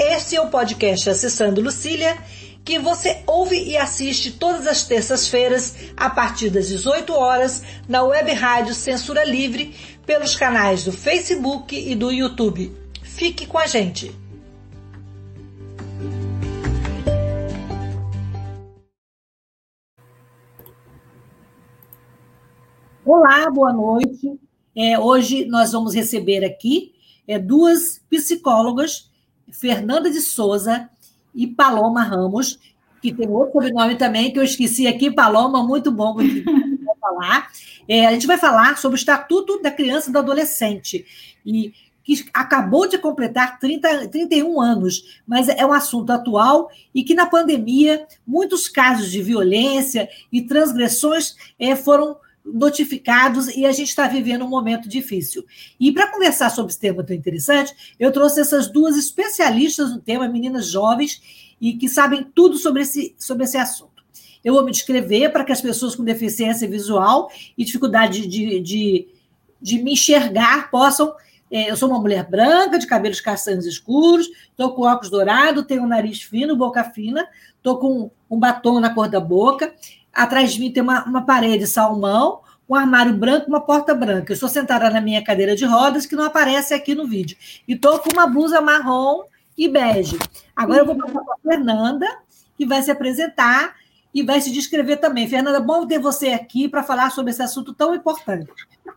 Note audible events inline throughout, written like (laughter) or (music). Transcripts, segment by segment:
Este é o podcast Acessando Lucília, que você ouve e assiste todas as terças-feiras, a partir das 18 horas, na web rádio Censura Livre, pelos canais do Facebook e do YouTube. Fique com a gente! Olá, boa noite. É, hoje nós vamos receber aqui é, duas psicólogas, Fernanda de Souza e Paloma Ramos, que tem outro sobrenome também que eu esqueci aqui, Paloma, muito bom falar. É, a gente vai falar sobre o Estatuto da Criança e do Adolescente, e que acabou de completar 30, 31 anos, mas é um assunto atual e que na pandemia muitos casos de violência e transgressões é, foram notificados e a gente está vivendo um momento difícil. E para conversar sobre esse tema tão interessante, eu trouxe essas duas especialistas no tema, meninas jovens e que sabem tudo sobre esse, sobre esse assunto. Eu vou me descrever para que as pessoas com deficiência visual e dificuldade de, de, de me enxergar possam. É, eu sou uma mulher branca, de cabelos castanhos escuros, estou com óculos dourados, tenho um nariz fino, boca fina, estou com um batom na cor da boca, Atrás de mim tem uma, uma parede salmão, um armário branco, uma porta branca. Eu estou sentada na minha cadeira de rodas, que não aparece aqui no vídeo. E estou com uma blusa marrom e bege. Agora eu vou passar para a Fernanda, que vai se apresentar e vai se descrever também. Fernanda, bom ter você aqui para falar sobre esse assunto tão importante.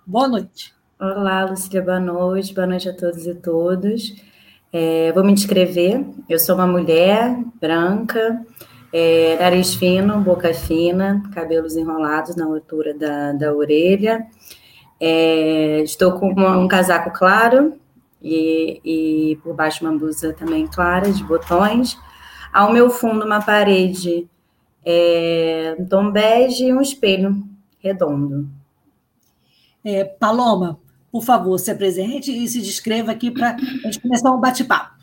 Boa noite. Olá, Lucília, boa noite. Boa noite a todos e todas. É, vou me descrever. Eu sou uma mulher branca, é, nariz fino, boca fina, cabelos enrolados na altura da, da orelha. É, estou com uma, um casaco claro e, e por baixo uma blusa também clara, de botões. Ao meu fundo, uma parede é, um tom bege e um espelho redondo. É, Paloma, por favor, se apresente e se descreva aqui para a gente começar um bate-papo.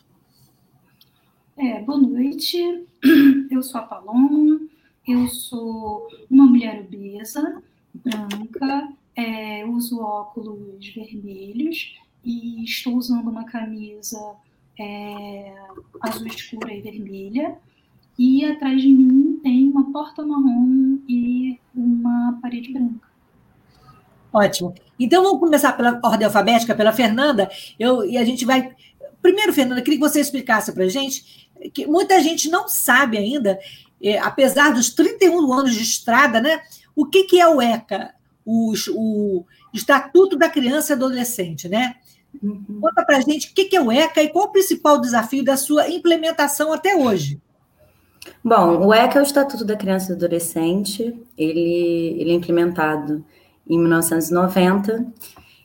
É, boa noite, (clears throat) eu sou a Paloma, eu sou uma mulher obesa, branca, é, uso óculos vermelhos e estou usando uma camisa é, azul escura e vermelha. E atrás de mim tem uma porta marrom e uma parede branca. Ótimo. Então vamos começar pela ordem alfabética, pela Fernanda. Eu, e a gente vai. Primeiro, Fernanda, queria que você explicasse para a gente que muita gente não sabe ainda, é, apesar dos 31 anos de estrada, né? O que, que é o ECA, o, o Estatuto da Criança e Adolescente, né? Uhum. Conta para a gente o que, que é o ECA e qual o principal desafio da sua implementação até hoje. Bom, o ECA é o Estatuto da Criança e do Adolescente, ele, ele é implementado em 1990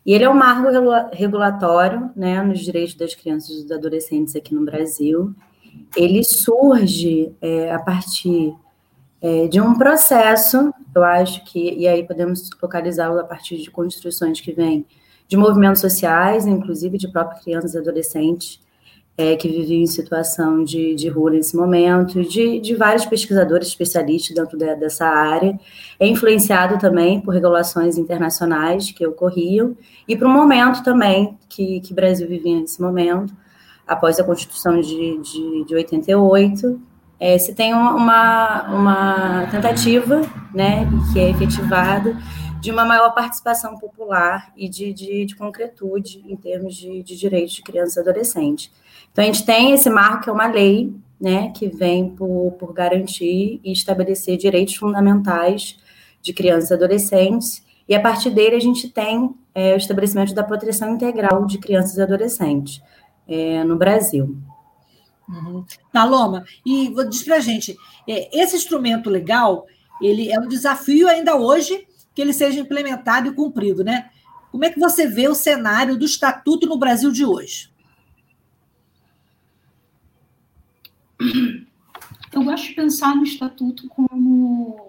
e ele é um marco regulatório né, nos direitos das crianças e dos adolescentes aqui no Brasil ele surge é, a partir é, de um processo, eu acho que, e aí podemos localizá-lo a partir de construções que vêm de movimentos sociais, inclusive de próprias crianças e adolescentes é, que viviam em situação de, de rua nesse momento, de, de vários pesquisadores especialistas dentro de, dessa área, é influenciado também por regulações internacionais que ocorriam e para o momento também que, que o Brasil vivia nesse momento, após a Constituição de, de, de 88, é, se tem uma, uma tentativa, né, que é efetivada, de uma maior participação popular e de, de, de concretude em termos de, de direitos de crianças e adolescentes. Então, a gente tem esse marco, que é uma lei, né, que vem por, por garantir e estabelecer direitos fundamentais de crianças e adolescentes, e a partir dele a gente tem é, o estabelecimento da proteção integral de crianças e adolescentes é, no Brasil. Uhum. Paloma, e diz para a gente, é, esse instrumento legal, ele é um desafio ainda hoje que ele seja implementado e cumprido, né? Como é que você vê o cenário do estatuto no Brasil de hoje? Eu gosto de pensar no estatuto como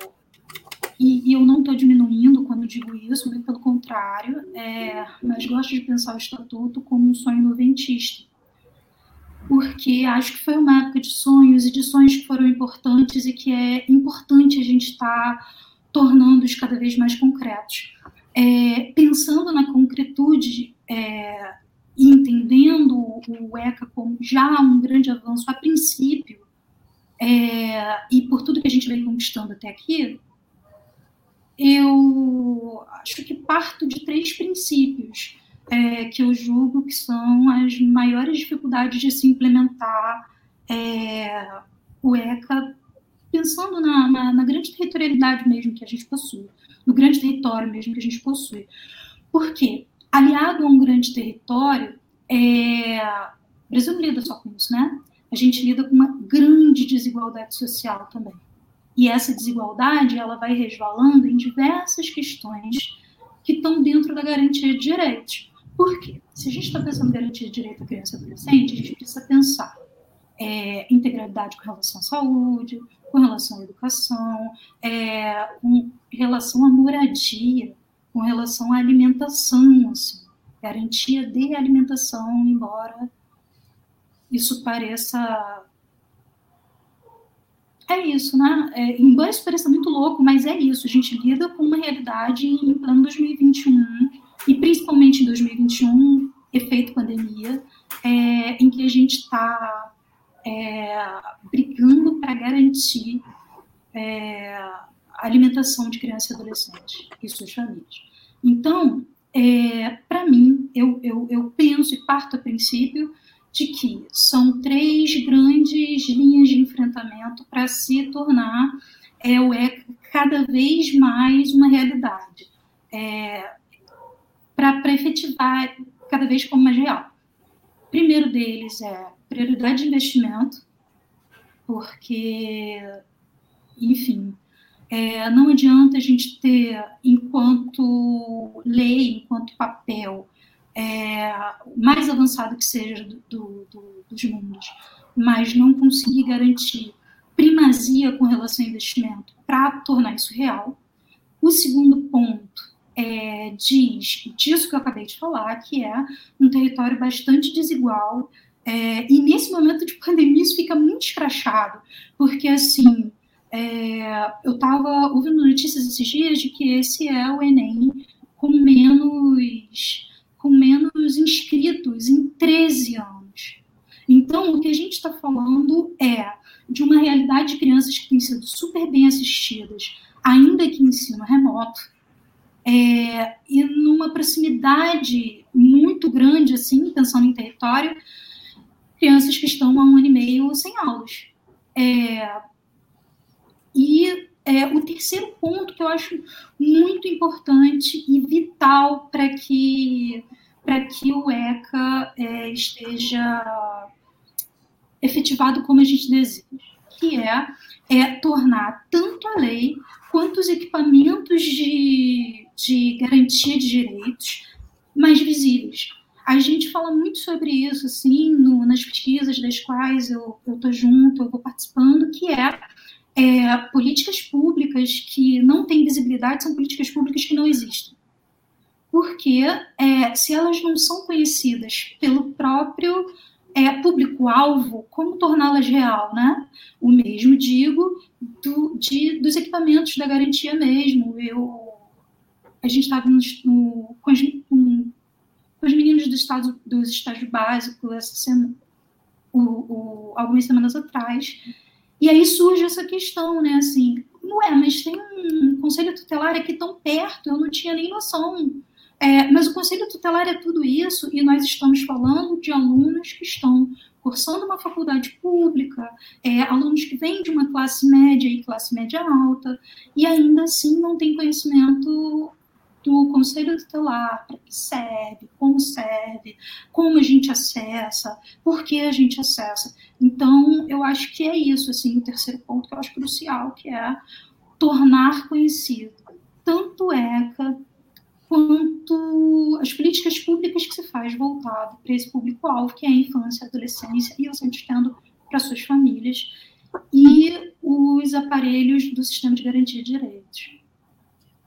e, e eu não estou diminuindo quando digo isso, muito pelo contrário, é, mas gosto de pensar o estatuto como um sonho noventista, porque acho que foi uma época de sonhos e de sonhos que foram importantes e que é importante a gente estar tá tornando-os cada vez mais concretos. É, pensando na concretude é, e entendendo o ECA como já um grande avanço a princípio, é, e por tudo que a gente vem conquistando até aqui, eu acho que parto de três princípios é, que eu julgo que são as maiores dificuldades de se implementar é, o ECA, pensando na, na, na, grande territorialidade mesmo que a gente possui, no grande território mesmo que a gente possui. Por quê? Aliado a um grande território, é, o Brasil não lida só com isso, né? A gente lida com uma grande desigualdade social também. E essa desigualdade ela vai resvalando em diversas questões que estão dentro da garantia de direitos. Por quê? Se a gente está pensando em garantia de direito à criança e adolescente, a gente precisa pensar é, integralidade com relação à saúde, com relação à educação, é, com relação à moradia, com relação à alimentação, assim, garantia de alimentação, embora isso pareça é isso, né? É, embora isso pareça muito louco, mas é isso. A gente lida com uma realidade em plano 2021, e principalmente em 2021, efeito pandemia, é, em que a gente está é, brigando para garantir é, alimentação de crianças e adolescentes e suas famílias. Então, é, para mim, eu, eu, eu penso e parto a princípio de que são três grandes linhas de enfrentamento para se tornar é, o ECA cada vez mais uma realidade, é, para efetivar cada vez como mais real. O primeiro deles é prioridade de investimento, porque, enfim, é, não adianta a gente ter, enquanto lei, enquanto papel, é, mais avançado que seja do, do, do, dos mundos, mas não conseguir garantir primazia com relação ao investimento para tornar isso real. O segundo ponto é, diz disso que eu acabei de falar, que é um território bastante desigual, é, e nesse momento de pandemia isso fica muito escrachado, porque assim, é, eu estava ouvindo notícias esses dias de que esse é o Enem com menos com menos inscritos em 13 anos. Então, o que a gente está falando é de uma realidade de crianças que têm sido super bem assistidas, ainda que em ensino remoto, é, e numa proximidade muito grande, assim, pensando em território, crianças que estão há um ano e meio sem aulas. É, e é, o terceiro ponto que eu acho muito importante e vital para que, que o ECA é, esteja efetivado como a gente deseja, que é, é tornar tanto a lei quanto os equipamentos de, de garantia de direitos mais visíveis. A gente fala muito sobre isso, assim, no, nas pesquisas das quais eu estou junto, eu vou participando, que é é, políticas públicas que não têm visibilidade são políticas públicas que não existem. Porque é, se elas não são conhecidas pelo próprio é, público-alvo, como torná-las real, né? O mesmo digo do, de, dos equipamentos da garantia mesmo. Eu, a gente estava com, com, os meninos do estado, dos estágios básicos essa semana, o, o, algumas semanas atrás, e aí surge essa questão, né? Assim, não é, mas tem um conselho tutelar aqui tão perto, eu não tinha nem noção. É, mas o conselho tutelar é tudo isso, e nós estamos falando de alunos que estão cursando uma faculdade pública, é, alunos que vêm de uma classe média e classe média alta, e ainda assim não têm conhecimento do conselho tutelar, para que serve, como serve, como a gente acessa, por que a gente acessa. Então, eu acho que é isso, assim, o terceiro ponto que eu acho crucial, que é tornar conhecido tanto ECA quanto as políticas públicas que se faz voltado para esse público-alvo, que é a infância, a adolescência, e sempre estendo para suas famílias. E aparelhos do sistema de garantia de direitos.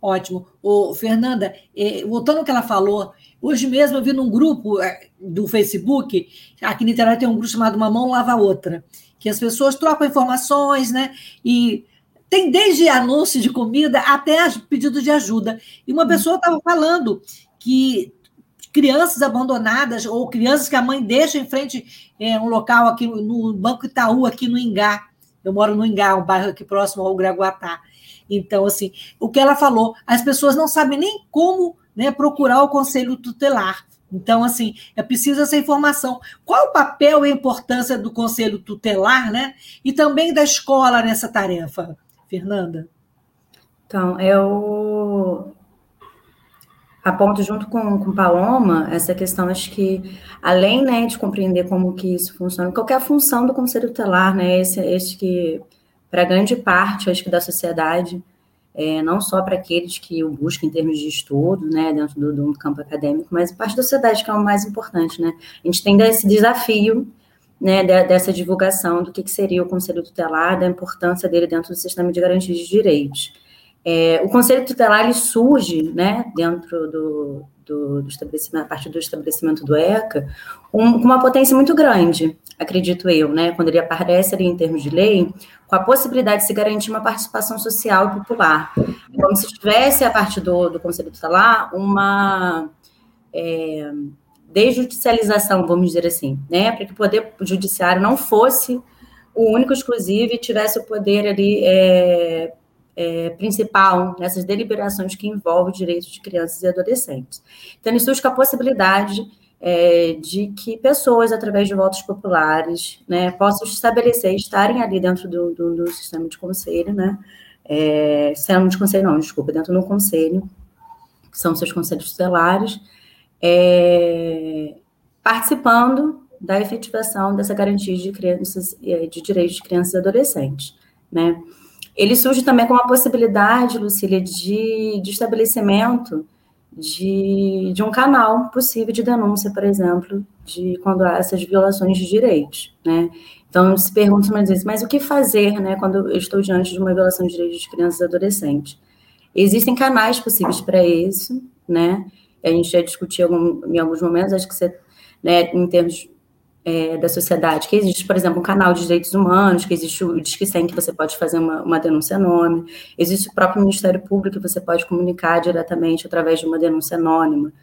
Ótimo. Ô, Fernanda, eh, voltando ao que ela falou, hoje mesmo eu vi num grupo eh, do Facebook, aqui na internet tem um grupo chamado Uma Mão Lava Outra, que as pessoas trocam informações, né? E tem desde anúncio de comida até pedido de ajuda. E uma pessoa estava falando que crianças abandonadas ou crianças que a mãe deixa em frente é, um local aqui no Banco Itaú, aqui no Ingá. Eu moro no Ingá, um bairro aqui próximo ao Graguatá. Então, assim, o que ela falou, as pessoas não sabem nem como né, procurar o conselho tutelar. Então, assim, é preciso essa informação. Qual o papel e a importância do conselho tutelar, né? E também da escola nessa tarefa, Fernanda? Então, eu aponto junto com, com Paloma essa questão, acho que, além né, de compreender como que isso funciona, qual é função do conselho tutelar, né? Esse, esse que para grande parte, acho que da sociedade, é, não só para aqueles que o buscam em termos de estudo, né, dentro do, do campo acadêmico, mas parte da sociedade que é o mais importante, né? A gente tem esse desafio, né, dessa divulgação do que, que seria o Conselho Tutelar, da importância dele dentro do sistema de garantia de direitos. É, o Conselho Tutelar ele surge, né, dentro do, do, do estabelecimento, a partir do estabelecimento do ECA, com uma potência muito grande, acredito eu, né, quando ele aparece ali em termos de lei, com a possibilidade de se garantir uma participação social e popular. Como se tivesse, a partir do, do Conselho Tutelar, uma é, desjudicialização, vamos dizer assim, né, para que o poder judiciário não fosse o único exclusivo e tivesse o poder ali é, é, principal nessas deliberações que envolvem direitos de crianças e adolescentes. Então, ele surge com a possibilidade é, de que pessoas, através de votos populares, né, possam estabelecer, estarem ali dentro do, do, do sistema de conselho, né, é, sistema de conselho não, desculpa, dentro do conselho, que são seus conselhos tutelares, é, participando da efetivação dessa garantia de crianças, é, de direitos de crianças e adolescentes, né. Ele surge também com a possibilidade, Lucília, de, de estabelecimento de, de um canal possível de denúncia, por exemplo, de quando há essas violações de direitos, né? Então, se pergunta muitas vezes, mas o que fazer, né, quando eu estou diante de uma violação de direitos de crianças e adolescentes? Existem canais possíveis para isso, né? A gente já discutiu em alguns momentos, acho que você, né, em termos é, da sociedade, que existe, por exemplo, um canal de direitos humanos, que existe o Disque 100, que você pode fazer uma, uma denúncia anônima, existe o próprio Ministério Público, que você pode comunicar diretamente através de uma denúncia anônima,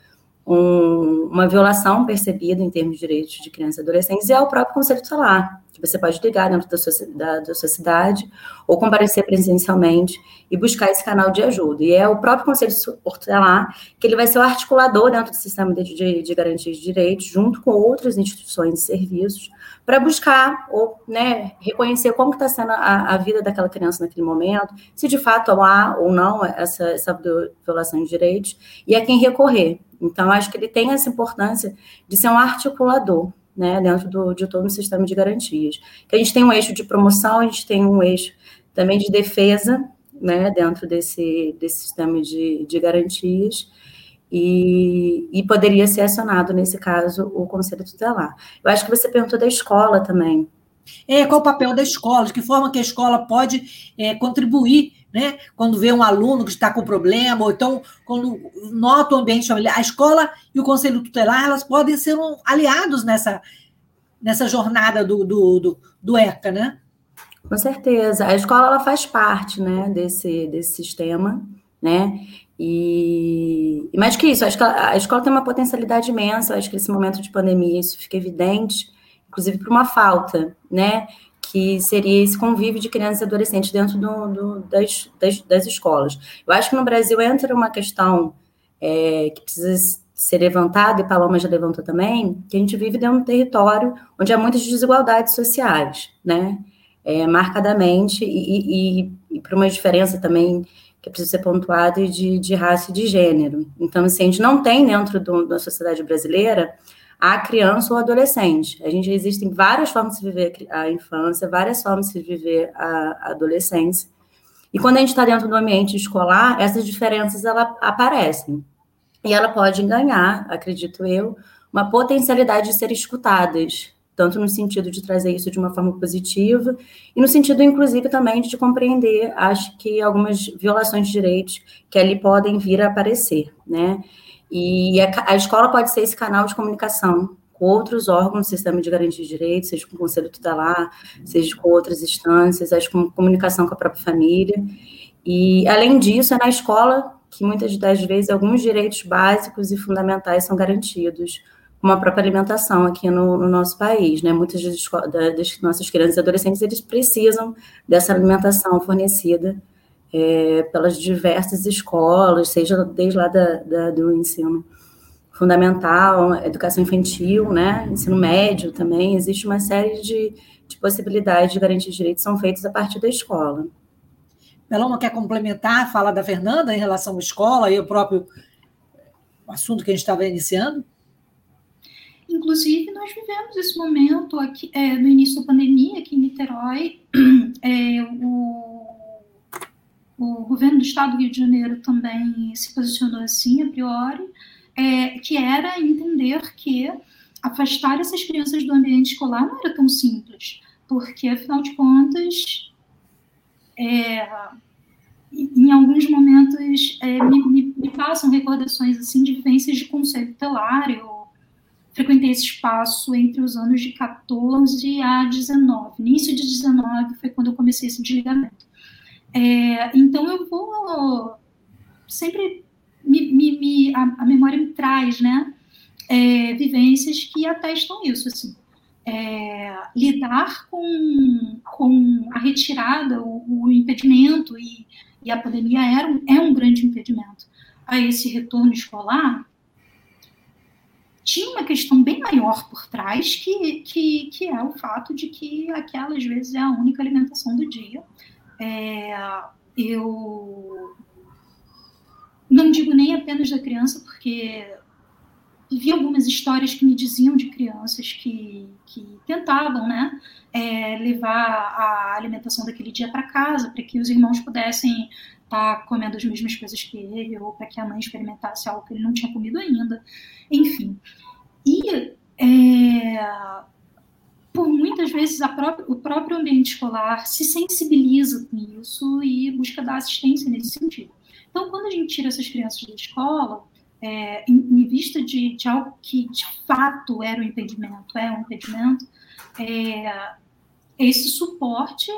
um, uma violação percebida em termos de direitos de crianças e adolescentes, é o próprio Conselho Tutelar, que você pode ligar dentro da sua, da, da sua cidade ou comparecer presencialmente e buscar esse canal de ajuda. E é o próprio Conselho Tutelar que ele vai ser o articulador dentro do sistema de, de, de garantia de direitos, junto com outras instituições e serviços, para buscar ou né, reconhecer como está sendo a, a, vida daquela criança naquele momento, se de fato há ou não essa, essa violação de direitos, e a quem recorrer. Então, acho que ele tem essa importância de ser um articulador né, dentro do, de todo o sistema de garantias. Que a gente tem um eixo de promoção, a gente tem um eixo também de defesa, né, dentro desse, desse sistema de, de garantias, e, e, poderia ser acionado, nesse caso, o Conselho Tutelar. Eu acho que você perguntou da escola também. É, qual o papel da escola? De que forma que a escola pode é, contribuir né? Quando vê um aluno que está com problema, ou então quando nota o ambiente familiar, a escola e o conselho tutelar, elas podem ser um, aliados nessa, nessa jornada do, do, do, do ECA, né? Com certeza. A escola ela faz parte né, desse, desse sistema, né? E, e mais que isso, acho que a, a escola tem uma potencialidade imensa, acho que nesse momento de pandemia isso fica evidente, inclusive por uma falta, né? que seria esse convívio de crianças e adolescentes dentro do, do, das, das, das, escolas. Eu acho que no Brasil entra uma questão é, que precisa ser levantada, e Paloma já levantou também, que a gente vive dentro de um território onde há muitas desigualdades sociais, né? É, marcadamente, e, e, e para uma diferença também que precisa ser pontuada de, de raça e de gênero. Então, assim, a gente não tem dentro do, da sociedade brasileira a criança ou adolescente. A gente existem várias formas de viver a infância, várias formas de viver a adolescência. E quando a gente está dentro do ambiente escolar, essas diferenças ela aparecem. E ela pode ganhar, acredito eu, uma potencialidade de ser escutadas, tanto no sentido de trazer isso de uma forma positiva, e no sentido, inclusive, também de compreender, acho que algumas violações de direitos que ali podem vir a aparecer, né? E a, a escola pode ser esse canal de comunicação com outros órgãos do sistema de garantia de direitos, seja com o Conselho Tutelar, seja com outras instâncias, seja com comunicação com a própria família. E, além disso, é na escola que muitas das vezes alguns direitos básicos e fundamentais são garantidos, como a própria alimentação aqui no, no nosso país, né? Muitas das, das, nossas crianças e adolescentes, eles precisam dessa alimentação fornecida é, pelas diversas escolas, seja desde lá da, da, do ensino fundamental, educação infantil, né? Ensino médio também, existe uma série de, de possibilidades de garantir direitos são feitas a partir da escola. Peloma quer complementar a fala da Fernanda em relação à escola e o próprio assunto que a gente estava iniciando? Inclusive, nós vivemos esse momento aqui, é, no início da pandemia, aqui em Niterói. (clears throat) É, o, o governo do estado do Rio de Janeiro também se posicionou assim, a priori, é, que era entender que afastar essas crianças do ambiente escolar não era tão simples, porque, afinal de contas, é, em alguns momentos é, me, me, me, passam recordações assim de vivências de conselho. Eu frequentei esse espaço entre os anos de 14 a 19. Início de 19 foi quando eu comecei esse desligamento. É, então eu vou sempre me, me, me a, a, memória me traz, né, é, vivências que atestam isso, assim é, lidar com, com a retirada, o, o impedimento, e, e, a pandemia era um, é um grande impedimento a esse retorno escolar, tinha uma questão bem maior por trás, que, que, que é o fato de que aquela, às vezes, é a única alimentação do dia. É, eu não digo nem apenas da criança, porque vi algumas histórias que me diziam de crianças que, que tentavam, né, é, levar a alimentação daquele dia para casa, para que os irmãos pudessem estar tá comendo as mesmas coisas que ele, ou para que a mãe experimentasse algo que ele não tinha comido ainda. Enfim. E é, por muitas vezes o próprio ambiente escolar se sensibiliza com isso e busca dar assistência nesse sentido. Então, quando a gente tira essas crianças da escola, é, em, em, vista de, de, algo que de fato era um impedimento, é um impedimento, é, esse suporte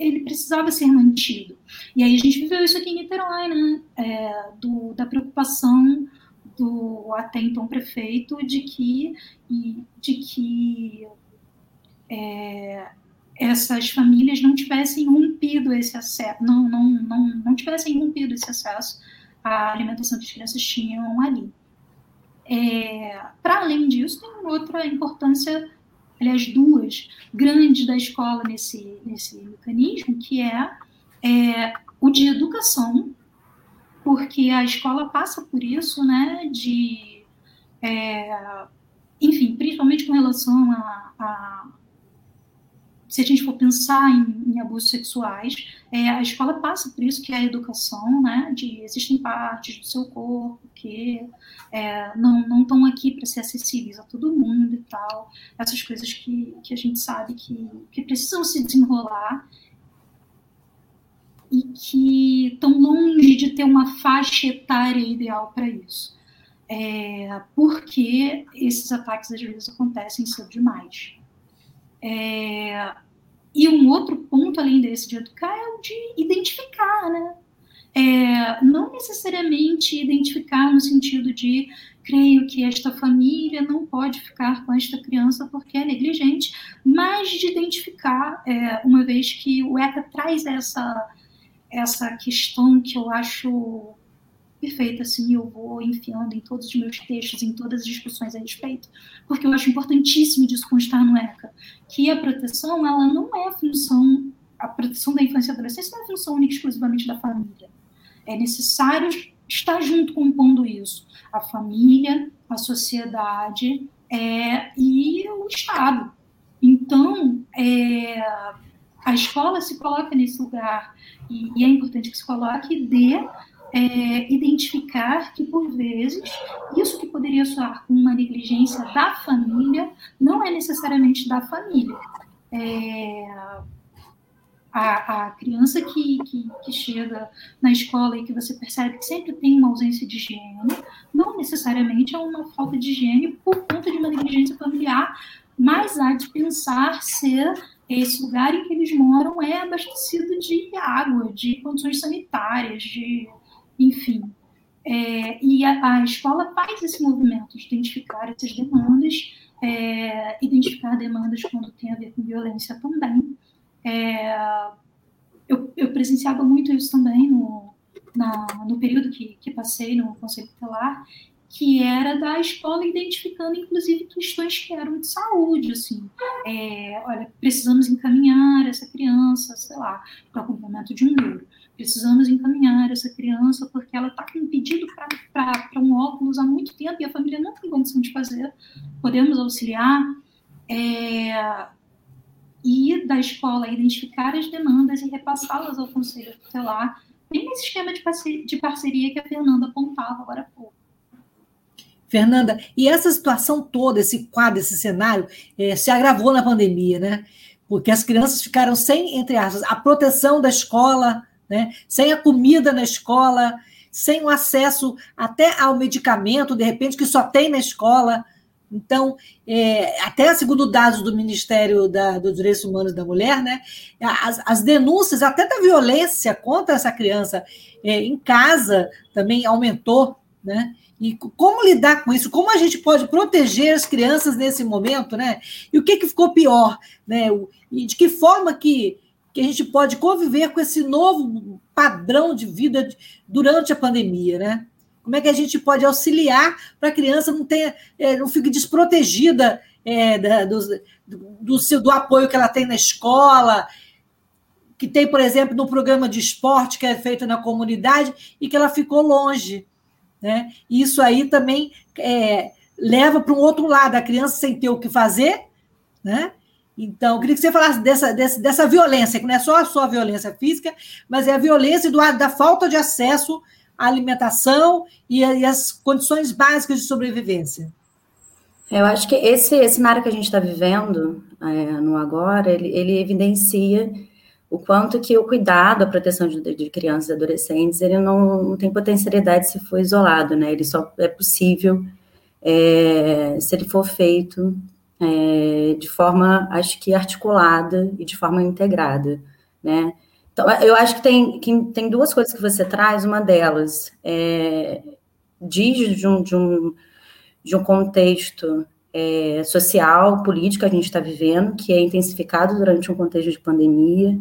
ele precisava ser mantido. E aí a gente viveu isso aqui em Niterói, né? É, do, da preocupação do até então prefeito de que, de que é, essas famílias não tivessem rompido esse acesso, não, não, não, não tivessem rompido esse acesso a alimentação que as crianças tinham ali. É, Para além disso, tem outra importância, aliás, duas grandes da escola nesse, nesse mecanismo, que é, é o de educação, porque a escola passa por isso, né, de, é, enfim, principalmente com relação a, a se a gente for pensar em, em abusos sexuais, é, a escola passa por isso, que é a educação, né, de existem partes do seu corpo que é, não estão aqui para ser acessíveis a todo mundo e tal, essas coisas que, que a gente sabe que, que precisam se desenrolar e que estão longe de ter uma faixa etária ideal para isso. É, porque esses ataques às vezes acontecem cedo demais. É, e um outro ponto, além desse de educar, é o de identificar, né? É, não necessariamente identificar no sentido de creio que esta família não pode ficar com esta criança porque é negligente, mas de identificar, é, uma vez que o ECA traz essa, essa questão que eu acho perfeita, assim, eu vou enfiando em todos os meus textos, em todas as discussões a respeito, porque eu acho importantíssimo disso constar no ECA, que a proteção, ela não é a função, a proteção da infância e adolescência não é a função única exclusivamente da família. É necessário estar junto compondo isso. A família, a sociedade é, e o Estado. Então, é, a escola se coloca nesse lugar, e, e é importante que se coloque, de é, identificar que, por vezes, isso que poderia soar como uma negligência da família não é necessariamente da família. É, a, a, criança que, que, que, chega na escola e que você percebe que sempre tem uma ausência de higiene, não necessariamente é uma falta de higiene por conta de uma negligência familiar, mas há de pensar se esse lugar em que eles moram é abastecido de água, de condições sanitárias, de enfim. É, e a, a, escola faz esse movimento de identificar essas demandas, é, identificar demandas quando tem a ver com violência também. É, eu, eu, presenciava muito isso também no, na, no período que, que passei no Conselho Tutelar, que era da escola identificando, inclusive, questões que eram de saúde, assim. É, olha, precisamos encaminhar essa criança, sei lá, para o acompanhamento de um neuro. Precisamos encaminhar essa criança porque ela está com pedido para um óculos há muito tempo e a família não tem condição de fazer. Podemos auxiliar. É, e da escola identificar as demandas e repassá-las ao conselho tutelar, bem nesse esquema de parceria, de parceria que a Fernanda apontava agora há pouco. Fernanda, e essa situação toda, esse quadro, esse cenário, é, se agravou na pandemia, né? Porque as crianças ficaram sem, entre aspas, a proteção da escola, né? sem a comida na escola, sem o acesso até ao medicamento, de repente, que só tem na escola. Então, é, até segundo dados do Ministério da, dos Direitos Humanos da Mulher, né, as, as denúncias até da violência contra essa criança é, em casa também aumentou, né? E como lidar com isso? Como a gente pode proteger as crianças nesse momento, né? E o que, que ficou pior, né? E de que forma que, que a gente pode conviver com esse novo padrão de vida durante a pandemia, né? Como é que a gente pode auxiliar para a criança não tenha, é, não fique desprotegida é, da, do, do, seu, do apoio que ela tem na escola, que tem, por exemplo, no programa de esporte que é feito na comunidade e que ela ficou longe. Né? Isso aí também é, leva para um outro lado, a criança sem ter o que fazer, né? Então, eu queria que você falasse dessa, dessa, dessa violência, que não é só a sua violência física, mas é a violência do, da falta de acesso à alimentação e, e as condições básicas de sobrevivência. Eu acho que esse, esse cenário que a gente está vivendo é, no agora, ele, ele evidencia o quanto que o cuidado, a proteção de, de crianças e adolescentes, ele não, não, tem potencialidade se for isolado, né? Ele só é possível é, se ele for feito é, de forma, acho que articulada e de forma integrada, né? Então, eu acho que tem, que tem duas coisas que você traz, uma delas é, diz de um, de um, de um contexto é, social, político que a gente está vivendo, que é intensificado durante um contexto de pandemia,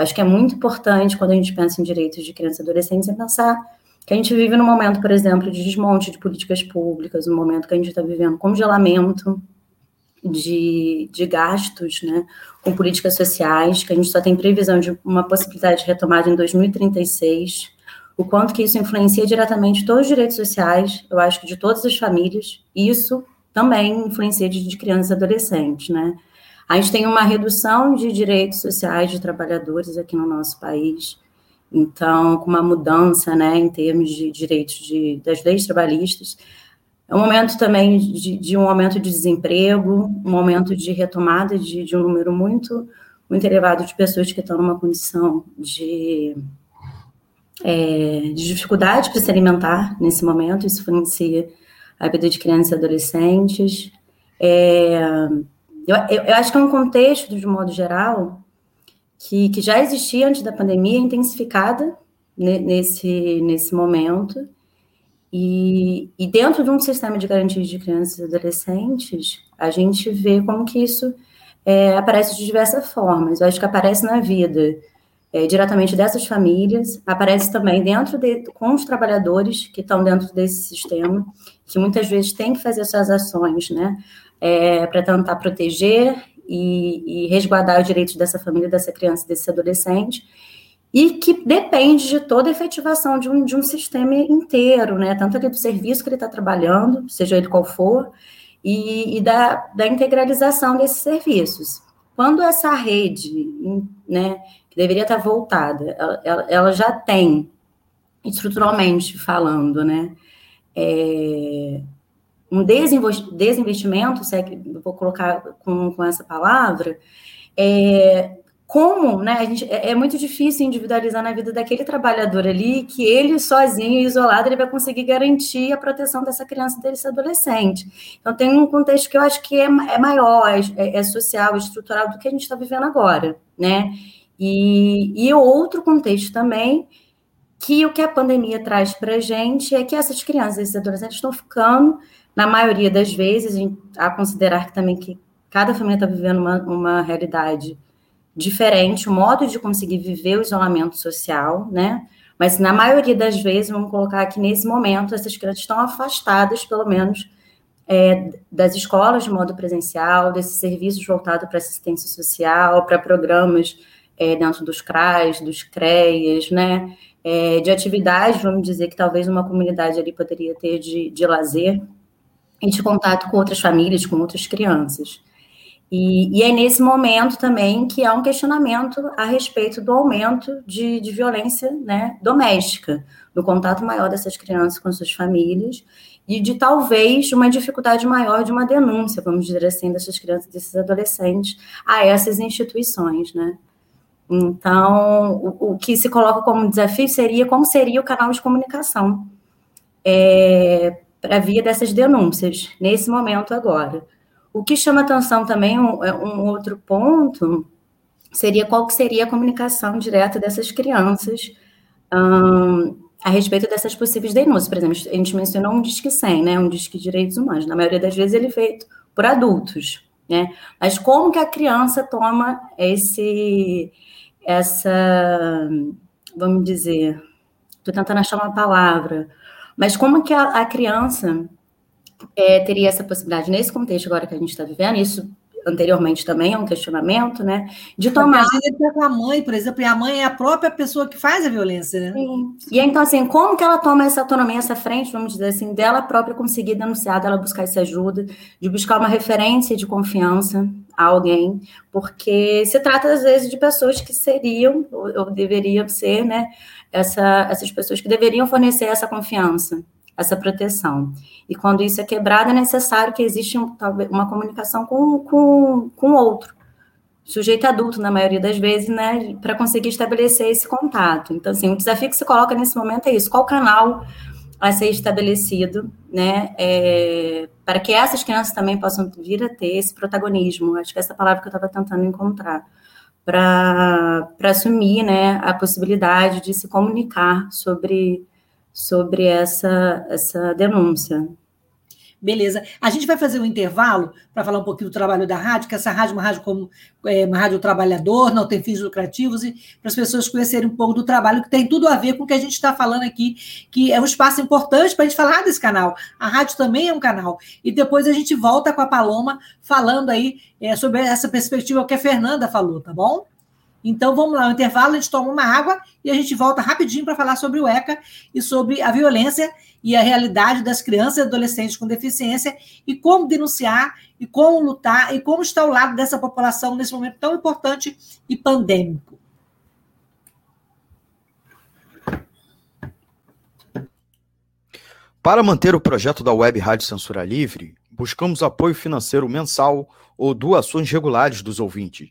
Acho que é muito importante, quando a gente pensa em direitos de crianças e adolescentes, é pensar que a gente vive num momento, por exemplo, de desmonte de políticas públicas, um momento que a gente está vivendo congelamento de, de gastos né, com políticas sociais, que a gente só tem previsão de uma possibilidade de retomada em 2036, o quanto que isso influencia diretamente todos os direitos sociais, eu acho que de todas as famílias, isso também influencia de, de crianças e adolescentes, né? A gente tem uma redução de direitos sociais de trabalhadores aqui no nosso país, então, com uma mudança né, em termos de direitos de, das leis trabalhistas. É um momento também de, de, um aumento de desemprego, um momento de retomada de, de um número muito, muito elevado de pessoas que estão numa condição de, é, de dificuldade para se alimentar nesse momento, isso influencia a vida de crianças e adolescentes. É, eu, eu, eu, acho que é um contexto, de modo geral, que, que já existia antes da pandemia, intensificada nesse, nesse momento. E, e dentro de um sistema de garantias de crianças e adolescentes, a gente vê como que isso é, aparece de diversas formas. Eu acho que aparece na vida é, diretamente dessas famílias, aparece também dentro de, com os trabalhadores que estão dentro desse sistema, que muitas vezes têm que fazer suas ações, né? é, para tentar proteger e, e, resguardar os direitos dessa família, dessa criança, desse adolescente, e que depende de toda a efetivação de um, de um sistema inteiro, né? Tanto ali do serviço que ele está trabalhando, seja ele qual for, e, e da, da integralização desses serviços. Quando essa rede, né, que deveria estar voltada, ela, ela já tem estruturalmente falando, né? É, um desinvestimento, se é que vou colocar com, com essa palavra, é, como, né, gente, é, é muito difícil individualizar na vida daquele trabalhador ali que ele sozinho, isolado, ele vai conseguir garantir a proteção dessa criança, desse adolescente. Então tem um contexto que eu acho que é, é maior, é, é social, estrutural do que a gente está vivendo agora, né? E, e outro contexto também que o que a pandemia traz para a gente é que essas crianças, esses adolescentes estão ficando, na maioria das vezes, a considerar que também que cada família está vivendo uma, uma realidade diferente, o modo de conseguir viver o isolamento social, né? Mas na maioria das vezes, vamos colocar aqui nesse momento, essas crianças estão afastadas, pelo menos, é, das escolas de modo presencial, desses serviços voltados para assistência social, para programas é, dentro dos CRAs, dos CREAs, né? É, de atividades, vamos dizer, que talvez uma comunidade ali poderia ter de, de lazer e de contato com outras famílias, com outras crianças. E, e, é nesse momento também que há um questionamento a respeito do aumento de, de violência né, doméstica, do contato maior dessas crianças com suas famílias e de talvez uma dificuldade maior de uma denúncia, vamos dizer assim, dessas crianças, desses adolescentes a essas instituições, né? Então, o, o que se coloca como desafio seria como seria o canal de comunicação é, para via dessas denúncias, nesse momento agora. O que chama atenção também, um, é um outro ponto, seria qual que seria a comunicação direta dessas crianças um, a respeito dessas possíveis denúncias. Por exemplo, a gente mencionou um Disque 100, né, um Disque Direitos Humanos. Na maioria das vezes ele é feito por adultos, né? Mas como que a criança toma esse essa, vamos dizer, estou tentando achar uma palavra, mas como que a, a criança é, teria essa possibilidade nesse contexto agora que a gente está vivendo, isso anteriormente também é um questionamento, né? De tomar. Com a mãe, por exemplo, e a mãe é a própria pessoa que faz a violência, né? Sim. E então, assim, como que ela toma essa autonomia, essa frente, vamos dizer assim, dela própria conseguir denunciar, dela buscar essa ajuda, de buscar uma referência de confiança a alguém, porque se trata, às vezes, de pessoas que seriam, ou, ou deveriam ser, né? Essa, essas pessoas que deveriam fornecer essa confiança essa proteção. E quando isso é quebrado, é necessário que exista um, uma comunicação com, com, com outro, sujeito adulto, na maioria das vezes, né, para conseguir estabelecer esse contato. Então, assim, o desafio que se coloca nesse momento é isso: qual canal a ser estabelecido, né, é, para que essas crianças também possam vir a ter esse protagonismo. Acho que essa palavra que eu estava tentando encontrar para assumir, né, a possibilidade de se comunicar sobre sobre essa, essa denúncia. Beleza. A gente vai fazer um intervalo para falar um pouquinho do trabalho da rádio, que essa rádio é uma rádio como é, uma rádio trabalhador, não tem fins lucrativos, e para as pessoas conhecerem um pouco do trabalho, que tem tudo a ver com o que a gente está falando aqui, que é um espaço importante para a gente falar desse canal. A rádio também é um canal. E depois a gente volta com a Paloma falando aí é, sobre essa perspectiva que a Fernanda falou, tá bom? Então vamos lá, no intervalo a gente toma uma água e a gente volta rapidinho para falar sobre o ECA e sobre a violência e a realidade das crianças e adolescentes com deficiência e como denunciar e como lutar e como estar ao lado dessa população nesse momento tão importante e pandêmico. Para manter o projeto da Web Rádio Censura Livre, buscamos apoio financeiro mensal ou doações regulares dos ouvintes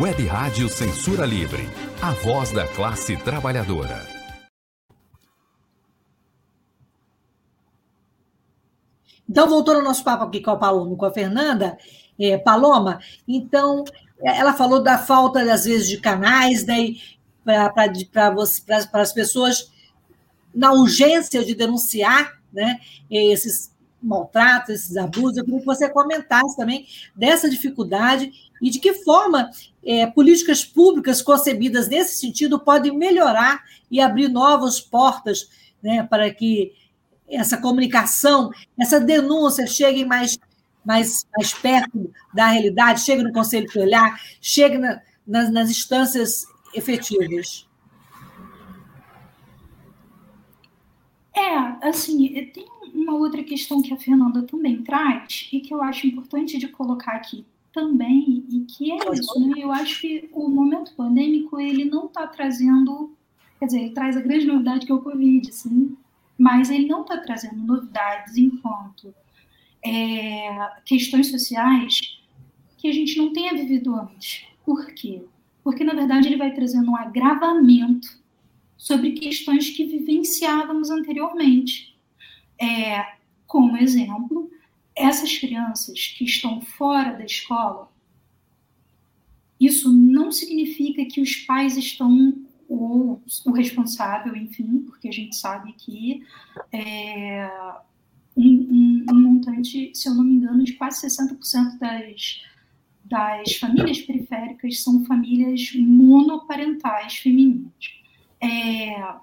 Web Rádio Censura Livre, a voz da classe trabalhadora. Então, voltando ao nosso papo aqui com a Paloma, com a Fernanda, é, Paloma, então, ela falou da falta, às vezes, de canais, daí para as pessoas, na urgência de denunciar né, esses maltratos, esses abusos. Eu queria que você comentasse também dessa dificuldade e de que forma é, políticas públicas concebidas nesse sentido podem melhorar e abrir novas portas né, para que essa comunicação, essa denúncia chegue mais, mais, mais perto da realidade, chegue no Conselho Tutelar, chegue na, nas, nas instâncias efetivas. É, assim, tem uma outra questão que a Fernanda também traz e que eu acho importante de colocar aqui também e que é isso, né? Eu acho que o momento pandêmico ele não está trazendo, quer dizer, ele traz a grande novidade que é o Covid, assim, mas ele não está trazendo novidades enquanto é, questões sociais que a gente não tenha vivido antes. Por quê? Porque, na verdade, ele vai trazendo um agravamento sobre questões que vivenciávamos anteriormente. É, como exemplo, essas crianças que estão fora da escola, isso não significa que os pais estão ou o responsável, enfim, porque a gente sabe que é, um, um, um, montante, se eu não me engano, de quase 60% das, das famílias periféricas são famílias monoparentais femininas. É,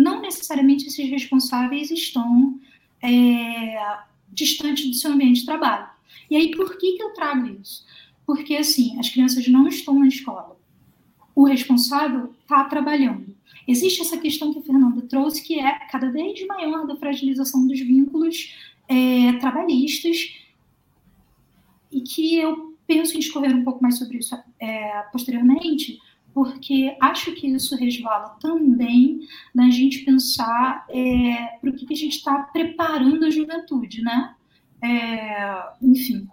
não necessariamente esses responsáveis estão é, distantes do seu ambiente de trabalho. E aí, por que, que eu trago isso? Porque, assim, as crianças não estão na escola. O responsável está trabalhando. Existe essa questão que a Fernanda trouxe, que é cada vez maior da fragilização dos vínculos é, trabalhistas, e que eu penso em discorrer um pouco mais sobre isso é, posteriormente, porque acho que isso resvala também na gente pensar é, para o que, que, a gente está preparando a juventude, né? É, enfim.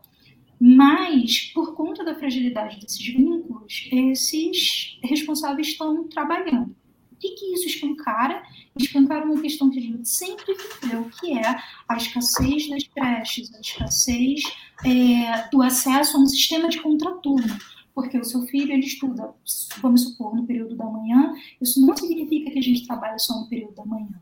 Mas, por conta da fragilidade desses vínculos, esses responsáveis estão trabalhando. O que, que isso escancara? Escancara uma questão que a gente sempre viveu, que é a escassez das creches, a escassez é, do acesso a um sistema de contraturno porque o seu filho ele estuda, vamos supor, no período da manhã, isso não significa que a gente trabalha só no período da manhã.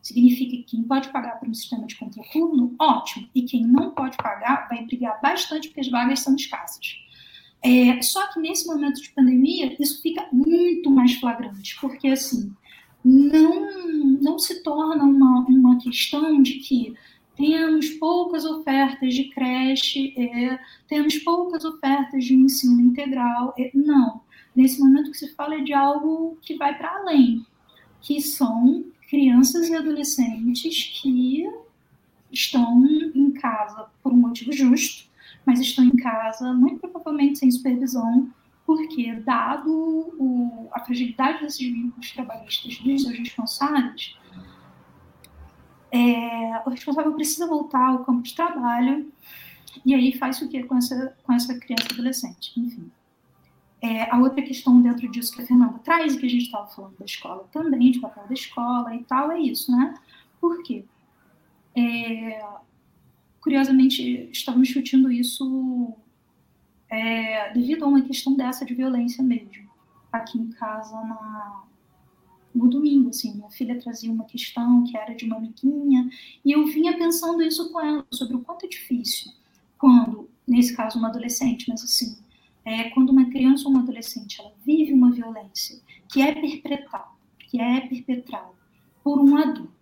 Significa que quem pode pagar para um sistema de contraturno, ótimo. E quem não pode pagar, vai brigar bastante porque as vagas são escassas. É, só que nesse momento de pandemia, isso fica muito mais flagrante, porque assim, não, não se torna uma, uma questão de que temos poucas ofertas de creche, é, temos poucas ofertas de ensino integral. É, não. Nesse momento que se fala é de algo que vai para além, que são crianças e adolescentes que estão em casa por um motivo justo, mas estão em casa muito provavelmente sem supervisão, porque, dado o, a fragilidade desses vínculos trabalhistas dos seus responsáveis, é, o responsável precisa voltar ao campo de trabalho e aí faz o que com essa, com essa criança adolescente, enfim. É, a outra questão dentro disso que a Fernanda traz, e que a gente estava falando da escola também, de papel da escola e tal, é isso, né? Por quê? É, curiosamente, estávamos discutindo isso é, devido a uma questão dessa de violência mesmo, aqui em casa, na, no domingo, assim, minha filha trazia uma questão que era de uma amiguinha, e eu vinha pensando isso com ela, sobre o quanto é difícil quando, nesse caso, uma adolescente, mas assim, é, quando uma criança ou uma adolescente ela vive uma violência que é perpetrada, que é perpetrada por um adulto,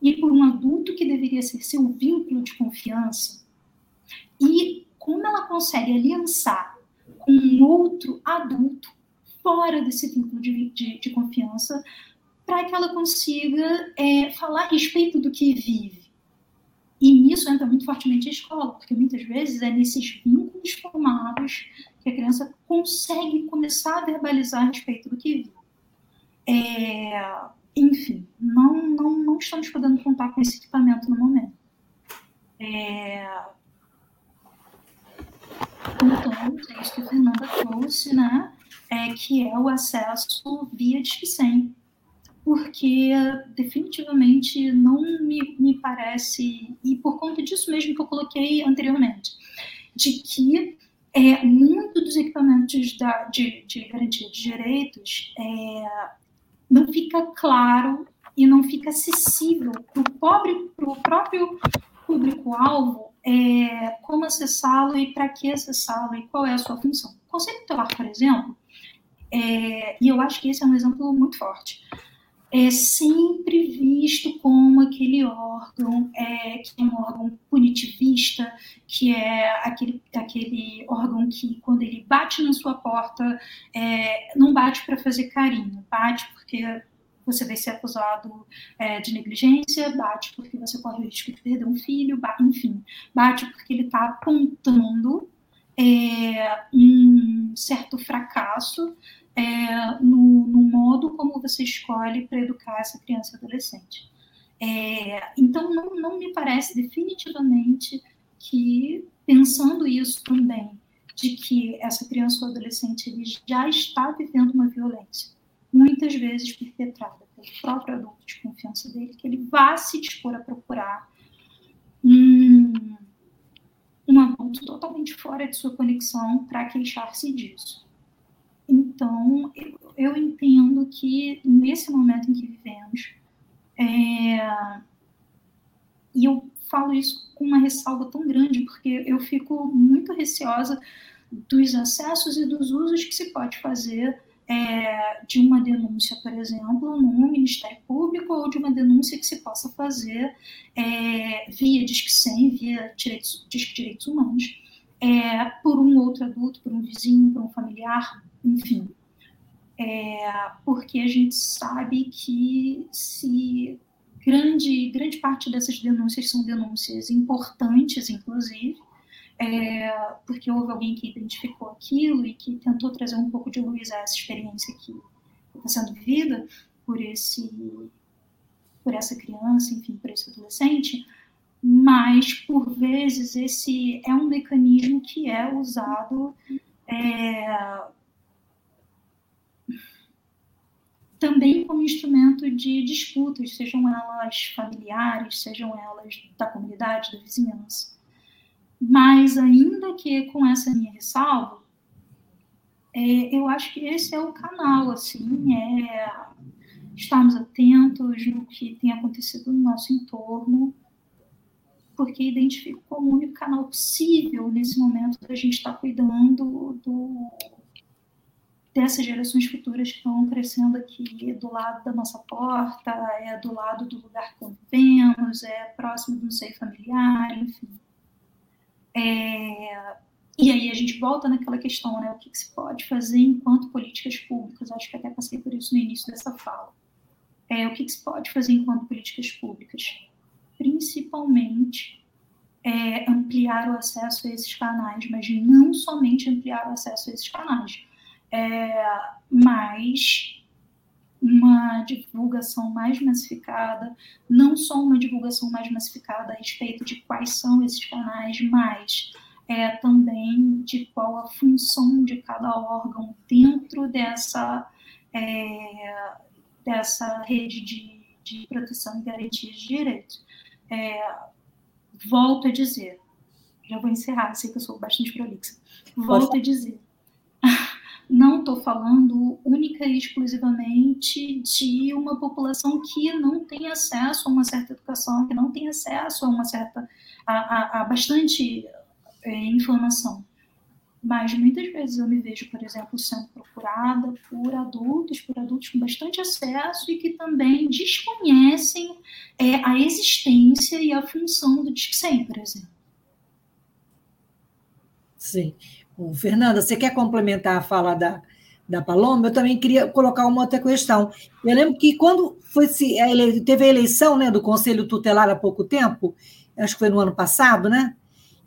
e por um adulto que deveria ser seu vínculo de confiança, e como ela consegue aliançar com um outro adulto fora desse vínculo de, de, de confiança para que ela consiga é, falar a respeito do que vive. E nisso entra muito fortemente a escola, porque muitas vezes é nesses vínculos formados que a criança consegue começar a verbalizar a respeito do que vive. É, enfim, não, não, não estamos podendo contar com esse equipamento no momento. É, então, é isso que a Fernanda trouxe, né? é, que é o acesso via 100. Porque definitivamente não me, me parece, e por conta disso mesmo que eu coloquei anteriormente, de que é, muito dos equipamentos da, de, de, garantia de direitos é, não fica claro e não fica acessível para o próprio público-alvo é, como acessá-lo e para que acessá-lo e qual é a sua função. O conselho tutelar, por exemplo, é, e eu acho que esse é um exemplo muito forte, é sempre visto como aquele órgão é, que é um órgão punitivista, que é aquele, aquele órgão que, quando ele bate na sua porta, é, não bate para fazer carinho, bate porque você vai ser acusado é, de negligência, bate porque você corre o risco de perder um filho, bate, enfim, bate porque ele está apontando é, um certo fracasso é, no, no, modo como você escolhe para educar essa criança adolescente. É, então, não, não me parece definitivamente que, pensando isso também, de que essa criança ou adolescente ele já está vivendo uma violência, muitas vezes perpetrada pelo próprio adulto de confiança dele, que ele vá se dispor a procurar um, um adulto totalmente fora de sua conexão para queixar-se disso. Então, eu, eu, entendo que nesse momento em que vivemos, é, e eu falo isso com uma ressalva tão grande, porque eu fico muito receosa dos acessos e dos usos que se pode fazer é, de uma denúncia, por exemplo, no Ministério Público ou de uma denúncia que se possa fazer é, via Disque 100, via direitos, Disque Direitos Humanos, é, por um outro adulto, por um vizinho, por um familiar, enfim. É, porque a gente sabe que se grande, grande parte dessas denúncias são denúncias importantes, inclusive, é, porque houve alguém que identificou aquilo e que tentou trazer um pouco de luz a essa experiência que está sendo vivida por esse por essa criança, enfim, por esse adolescente, mas por vezes esse é um mecanismo que é usado é, também como instrumento de disputas, sejam elas familiares, sejam elas da comunidade, da vizinhança. Mas, ainda que com essa minha ressalva, é, eu acho que esse é o canal, assim, é estarmos atentos no que tem acontecido no nosso entorno, porque identifico como o único canal possível nesse momento da gente estar cuidando do, dessas gerações futuras que estão crescendo aqui do lado da nossa porta, é do lado do lugar que vivemos, é próximo do seio familiar, enfim. É, e aí a gente volta naquela questão, né? O que, que, se pode fazer enquanto políticas públicas? Acho que até passei por isso no início dessa fala. É, o que, que se pode fazer enquanto políticas públicas? Principalmente é, ampliar o acesso a esses canais, mas não somente ampliar o acesso a esses canais, é, mas uma divulgação mais massificada, não só uma divulgação mais massificada a respeito de quais são esses canais, mas é, também de qual a função de cada órgão dentro dessa, é, dessa rede de, de proteção e garantia de direitos. É, volto a dizer, já vou encerrar, sei que eu sou bastante prolixa. Volto a dizer, não estou falando única e exclusivamente de uma população que não tem acesso a uma certa educação, que não tem acesso a uma certa a, a, a bastante é, informação. Mas muitas vezes eu me vejo, por exemplo, sendo procurada por adultos, por adultos com bastante acesso e que também desconhecem é, a existência e a função do 100, por exemplo. Sim. Fernanda, você quer complementar a fala da, da Paloma? Eu também queria colocar uma outra questão. Eu lembro que quando foi se teve a eleição né, do Conselho Tutelar há pouco tempo, acho que foi no ano passado, né?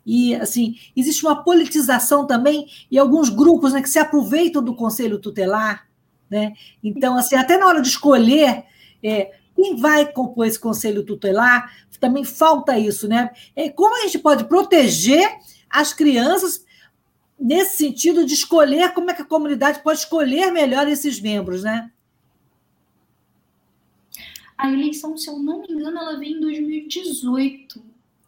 E assim, existe uma politização também e alguns grupos né, que se aproveitam do Conselho Tutelar, né? Então, assim, até na hora de escolher é, quem vai compor esse Conselho Tutelar, também falta isso, né? É, como a gente pode proteger as crianças nesse sentido de escolher como é que a comunidade pode escolher melhor esses membros, né? A eleição, se eu não me engano, ela veio em 2018.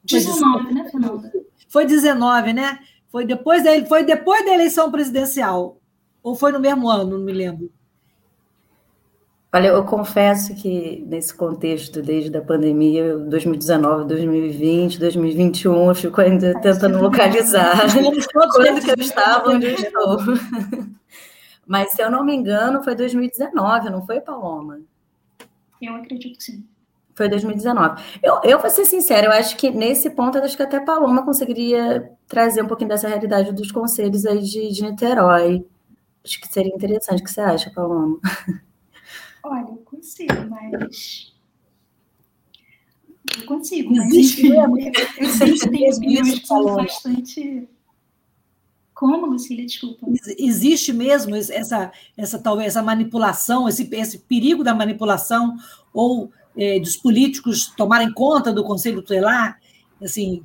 19, né, Fernanda? Foi 19, né? Foi depois, da, foi depois da eleição presidencial. Ou foi no mesmo ano, não me lembro. Olha, eu confesso que nesse contexto, desde a pandemia, 2019, 2020, 2021, eu fico ainda tentando localizar (laughs) (laughs) quando que eu estava, onde eu estou. (laughs) Mas, se eu não me engano, foi 2019, não foi, Paloma? Eu acredito que sim. Foi 2019. Eu, eu vou ser sincera, eu acho que nesse ponto, eu acho que até a Paloma conseguiria trazer um pouquinho dessa realidade dos conselhos aí de, de Niterói. Acho que seria interessante. O que você acha, Paloma? Olha, eu consigo, mas. Eu consigo, mas existe mesmo. Eu sei que tem que são bastante. Como, Lucília? Desculpa. Existe mesmo essa, essa talvez essa manipulação, esse, esse perigo da manipulação ou é, dos políticos tomarem conta do Conselho Tutelar? Assim,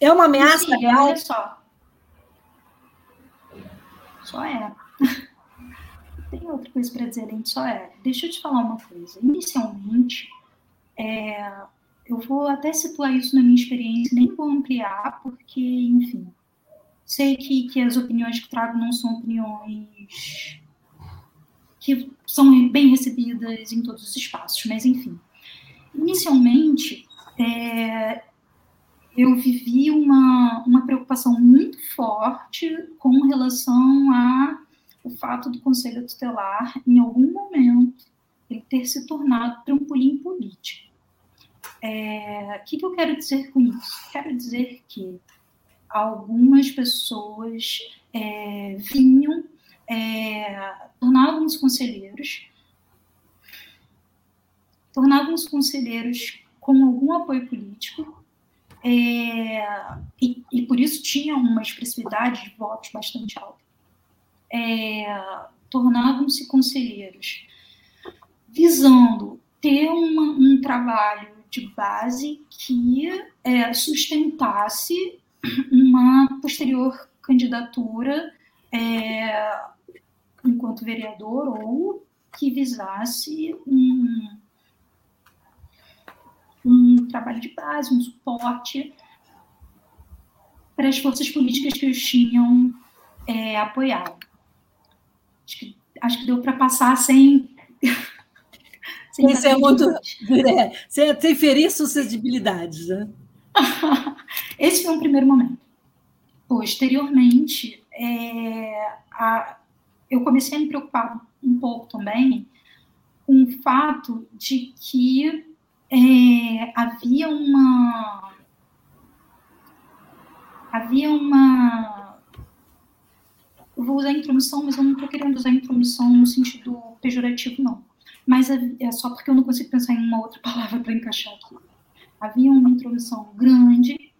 é uma ameaça Sim, real. Olha só. Só é tem outra coisa para dizer além só é. Deixa eu te falar uma coisa. Inicialmente, é, eu vou até situar isso na minha experiência, nem vou ampliar, porque, enfim, sei que, que as opiniões que trago não são opiniões que são bem recebidas em todos os espaços, mas, enfim. Inicialmente, é, eu vivi uma, uma preocupação muito forte com relação a o fato do Conselho Tutelar, em algum momento, ele ter se tornado trampolim político. É, o que, que eu quero dizer com isso? Quero dizer que algumas pessoas é, vinham, é, tornavam-se conselheiros, tornavam-se conselheiros com algum apoio político, é, e, e, por isso tinham uma expressividade de votos bastante alta é, tornavam-se conselheiros, visando ter uma, um trabalho de base que é, sustentasse uma posterior candidatura é, enquanto vereador ou que visasse um, um trabalho de base, um suporte para as forças políticas que os tinham é, apoiado. Acho que, deu para passar sem. (laughs) sem ser muito. É, sem, sem ferir suscetibilidades, né? (laughs) Esse foi um primeiro momento. Posteriormente, é, a, eu comecei a me preocupar um pouco também com o fato de que é, havia uma havia uma eu vou usar intromissão, mas eu não estou querendo usar intromissão no sentido pejorativo, não. Mas é, é só porque eu não consigo pensar em uma outra (laughs) palavra para encaixar aqui. Havia uma intromissão grande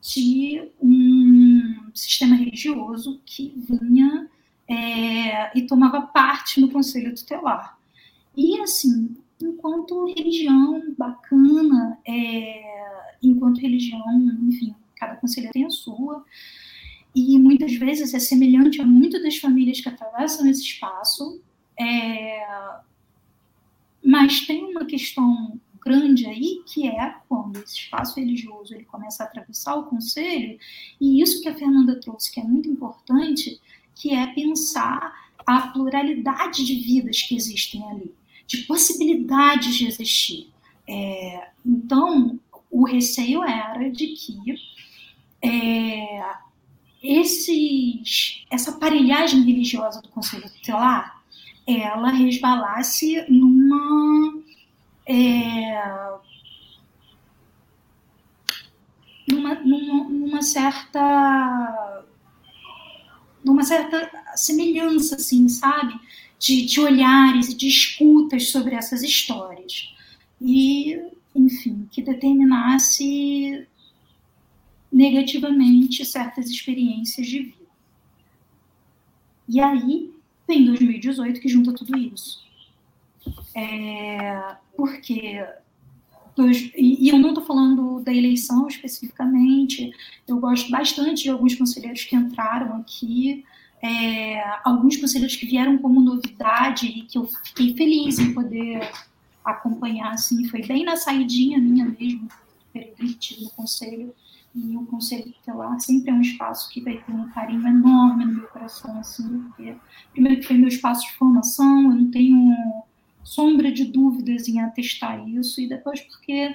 de um sistema religioso que vinha é, e tomava parte no conselho tutelar. E, assim, enquanto religião bacana, é, enquanto religião, enfim, cada conselheiro tem a sua, e muitas vezes é semelhante a muitas das famílias que atravessam esse espaço, é... mas tem uma questão grande aí que é quando esse espaço religioso ele começa a atravessar o conselho e isso que a Fernanda trouxe que é muito importante que é pensar a pluralidade de vidas que existem ali de possibilidades de existir. É, então o receio era de que é, esses, essa aparelhagem religiosa do Conselho Tutelar, ela resvalasse numa é, numa, numa, numa, certa numa certa semelhança, assim, sabe, de, de olhares e de escutas sobre essas histórias. E, enfim, que determinasse negativamente certas experiências de vida. E aí vem 2018 que junta tudo isso. É, porque dois, e, eu não estou falando da eleição especificamente, eu gosto bastante de alguns conselheiros que entraram aqui, é, alguns conselheiros que vieram como novidade e que eu fiquei feliz em poder acompanhar, assim, foi bem na saidinha minha mesmo, período no conselho, e o conselho tutelar sempre é um espaço que vai ter um carinho enorme no meu coração, assim, porque, primeiro que foi meu espaço de formação, eu não tenho sombra de dúvidas em atestar isso, e depois porque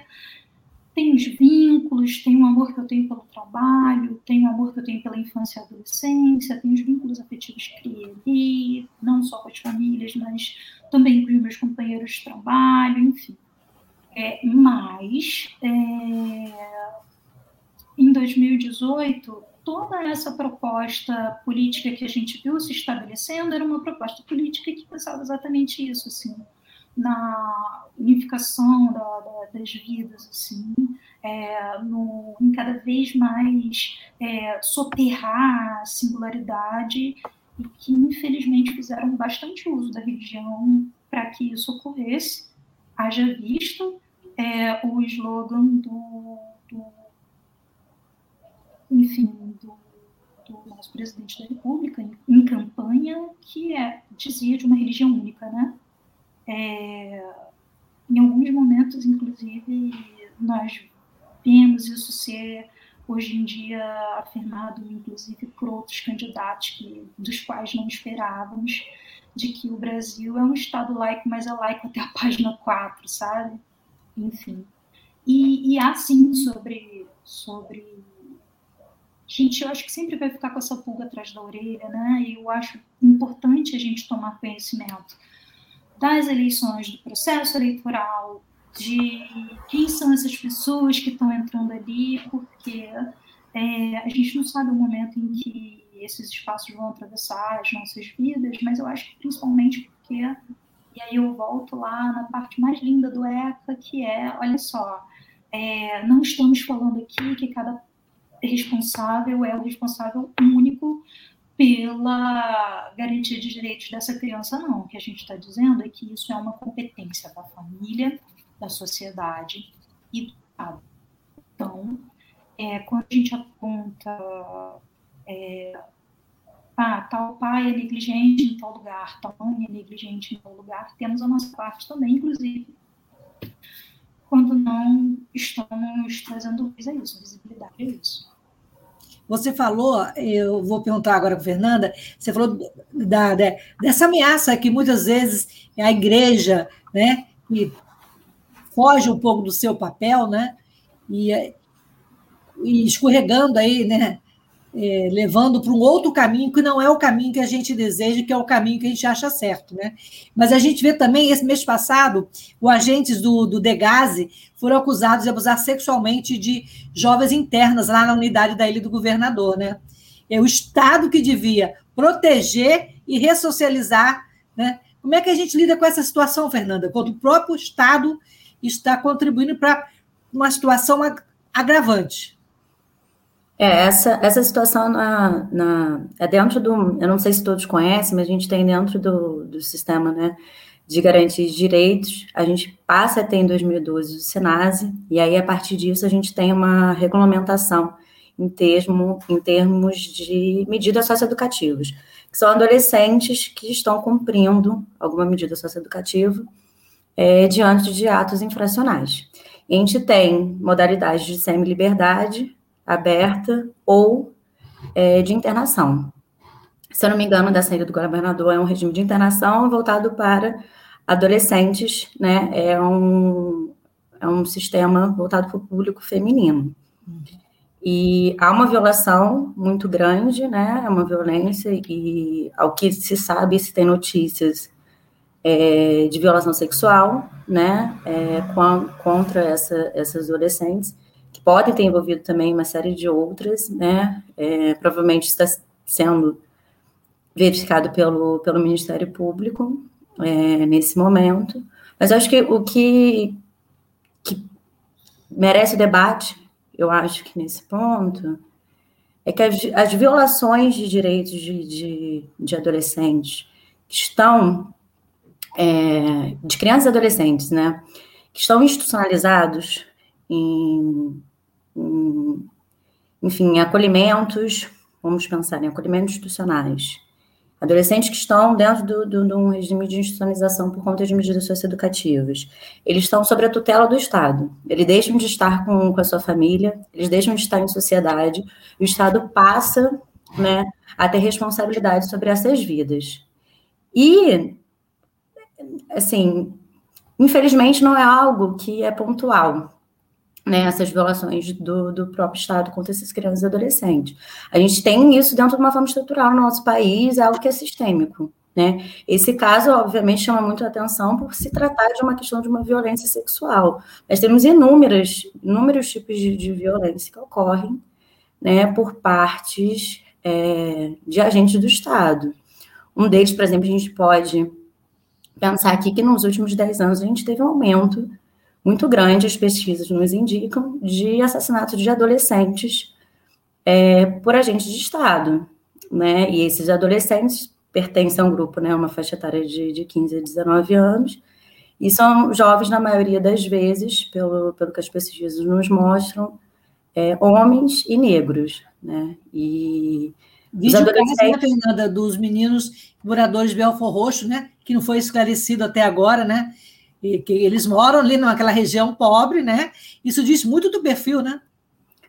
tem os vínculos, tem o amor que eu tenho pelo trabalho, tem o amor que eu tenho pela infância e adolescência, tem os vínculos afetivos que criei não só com as famílias, mas também com os meus companheiros de trabalho, enfim. É, mas, é, em 2018, toda essa proposta política que a gente viu se estabelecendo era uma proposta política que pensava exatamente isso, assim, na unificação da, da, das vidas, assim, é, no, em cada vez mais é, soterrar a singularidade e que, infelizmente, fizeram bastante uso da religião para que isso ocorresse. Haja visto é, o slogan do, do enfim, do, do, nosso presidente da República em, em campanha, que é, dizia de uma religião única, né? É, em alguns momentos, inclusive, nós vemos isso ser hoje em dia afirmado, inclusive, por outros candidatos que, dos quais não esperávamos, de que o Brasil é um Estado laico, mas é laico até a página 4, sabe? Enfim. E, e há, sim, sobre, sobre... Gente, eu acho que sempre vai ficar com essa pulga atrás da orelha, né? E eu acho importante a gente tomar conhecimento das eleições, do processo eleitoral, de quem são essas pessoas que estão entrando ali, porque é, a gente não sabe o momento em que esses espaços vão atravessar as nossas vidas, mas eu acho que principalmente porque, e aí eu volto lá na parte mais linda do ECA, que é, olha só, é, não estamos falando aqui que cada responsável é o responsável único pela garantia de direitos dessa criança, não. O que a gente está dizendo é que isso é uma competência da família, da sociedade e do Estado. Então, é, quando a gente aponta é, ah, tal pai é negligente em tal lugar, tal mãe é negligente em tal lugar, temos a nossa parte também, inclusive, quando não estamos trazendo luz a isso, visibilidade a isso. Você falou, eu vou perguntar agora para a Fernanda, você falou da, da, dessa ameaça que muitas vezes a igreja, né, que foge um pouco do seu papel, né, e, e escorregando aí, né, é, levando para um outro caminho que não é o caminho que a gente deseja, que é o caminho que a gente acha certo. Né? Mas a gente vê também, esse mês passado, os agentes do, do Degase foram acusados de abusar sexualmente de jovens internas lá na unidade da Ilha do Governador. Né? É o Estado que devia proteger e ressocializar. Né? Como é que a gente lida com essa situação, Fernanda, quando o próprio Estado está contribuindo para uma situação agravante? É, essa, essa situação na, na, é dentro do. Eu não sei se todos conhecem, mas a gente tem dentro do, do sistema né, de garantia de direitos, a gente passa a ter em 2012 o SENASE, e aí a partir disso a gente tem uma regulamentação em, termo, em termos de medidas socioeducativas, que são adolescentes que estão cumprindo alguma medida socioeducativa é, diante de atos infracionais. E a gente tem modalidades de semi-liberdade, aberta ou é, de internação. Se eu não me engano, da saída do governador é um regime de internação voltado para adolescentes, né? É um, é um sistema voltado para o público feminino. E há uma violação muito grande, né? É uma violência, e ao que se sabe, se tem notícias é, de violação sexual, né? É, contra essa, essas adolescentes podem ter envolvido também uma série de outras, né? É, provavelmente está sendo verificado pelo, pelo Ministério Público é, nesse momento. Mas acho que o que, que merece debate, eu acho que nesse ponto, é que as, as violações de direitos de, de, de adolescentes que estão, é, de crianças e adolescentes, né, que estão institucionalizados em enfim, acolhimentos, vamos pensar em acolhimentos institucionais, adolescentes que estão dentro do, do, de um regime de institucionalização por conta de medidas socioeducativas. Eles estão sob a tutela do Estado. Eles deixam de estar com, com a sua família, eles deixam de estar em sociedade, o Estado passa né, a ter responsabilidade sobre essas vidas. E, assim, infelizmente não é algo que é pontual né, essas violações do, do próprio Estado contra essas crianças e adolescentes. A gente tem isso dentro de uma forma estrutural no nosso país, é algo que é sistêmico. Né? Esse caso, obviamente, chama muito a atenção por se tratar de uma questão de uma violência sexual. Nós temos inúmeras, inúmeros tipos de, de violência que ocorrem né, por partes é, de agentes do Estado. Um deles, por exemplo, a gente pode pensar aqui que nos últimos 10 anos a gente teve um aumento muito grande, as pesquisas nos indicam, de assassinatos de adolescentes é, por agentes de Estado. Né? E esses adolescentes pertencem a um grupo, né, uma faixa etária de, de 15 a 19 anos, e são jovens, na maioria das vezes, pelo, pelo que as pesquisas nos mostram, é, homens e negros. Né? E Vídeo adolescentes... né, Fernanda, dos meninos moradores de Belfor Roxo, né, que não foi esclarecido até agora, né, e que eles moram ali naquela região pobre, né? Isso diz muito do perfil, né?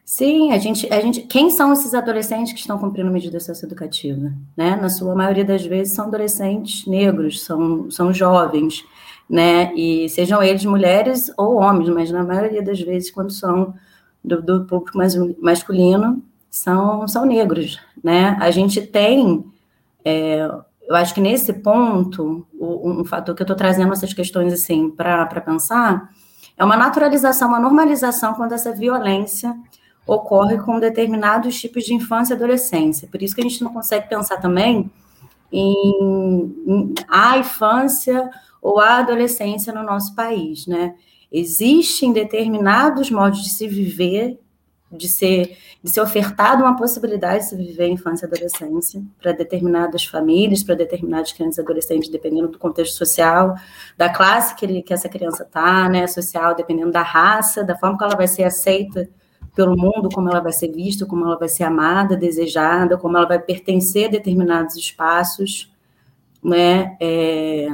Sim, a gente, a gente, quem são esses adolescentes que estão cumprindo medida socioeducativa? Né? Na sua maioria das vezes são adolescentes negros, são, são jovens, né? E sejam eles mulheres ou homens, mas na maioria das vezes, quando são do, do público mais, masculino, são, são negros, né? A gente tem é, eu acho que nesse ponto, um fator que eu estou trazendo essas questões assim para pensar é uma naturalização, uma normalização quando essa violência ocorre com determinados tipos de infância e adolescência. Por isso que a gente não consegue pensar também em, em a infância ou a adolescência no nosso país, né? Existem determinados modos de se viver de ser, de ser ofertada uma possibilidade de viver a infância e adolescência para determinadas famílias, para determinadas crianças e adolescentes, dependendo do contexto social, da classe que, ele, que essa criança está, né, social, dependendo da raça, da forma que ela vai ser aceita pelo mundo, como ela vai ser vista, como ela vai ser amada, desejada, como ela vai pertencer a determinados espaços, né, é...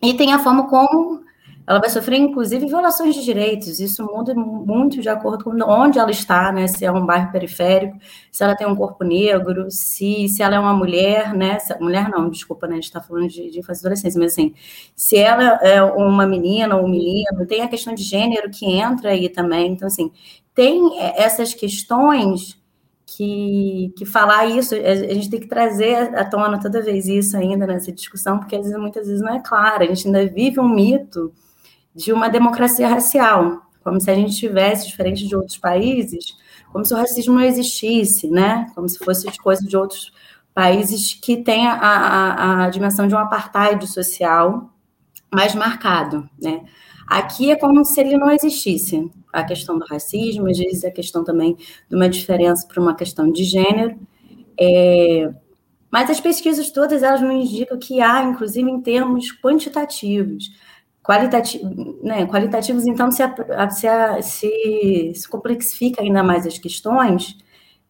e tem a forma como ela vai sofrer, inclusive, violações de direitos. Isso muda muito de acordo com onde ela está, né? Se é um bairro periférico, se ela tem um corpo negro, se, se ela é uma mulher, né? Se, mulher não, desculpa, né? A gente está falando de, de infância e adolescência, mas assim, se ela é uma menina ou um menino, tem a questão de gênero que entra aí também. Então, assim, tem essas questões que, que falar isso, a gente tem que trazer à tona toda vez isso ainda nessa discussão, porque às vezes, muitas vezes não é claro, a gente ainda vive um mito de uma democracia racial, como se a gente tivesse, diferente de outros países, como se o racismo não existisse, né? Como se fosse de coisa de outros países que têm a, a, a dimensão de um apartheid social mais marcado, né? Aqui é como se ele não existisse. A questão do racismo, às vezes a questão também de uma diferença para uma questão de gênero. É... Mas as pesquisas todas, elas nos indicam que há, inclusive em termos quantitativos, Qualitativo, né, qualitativos, então, se, se, se, se complexifica ainda mais as questões,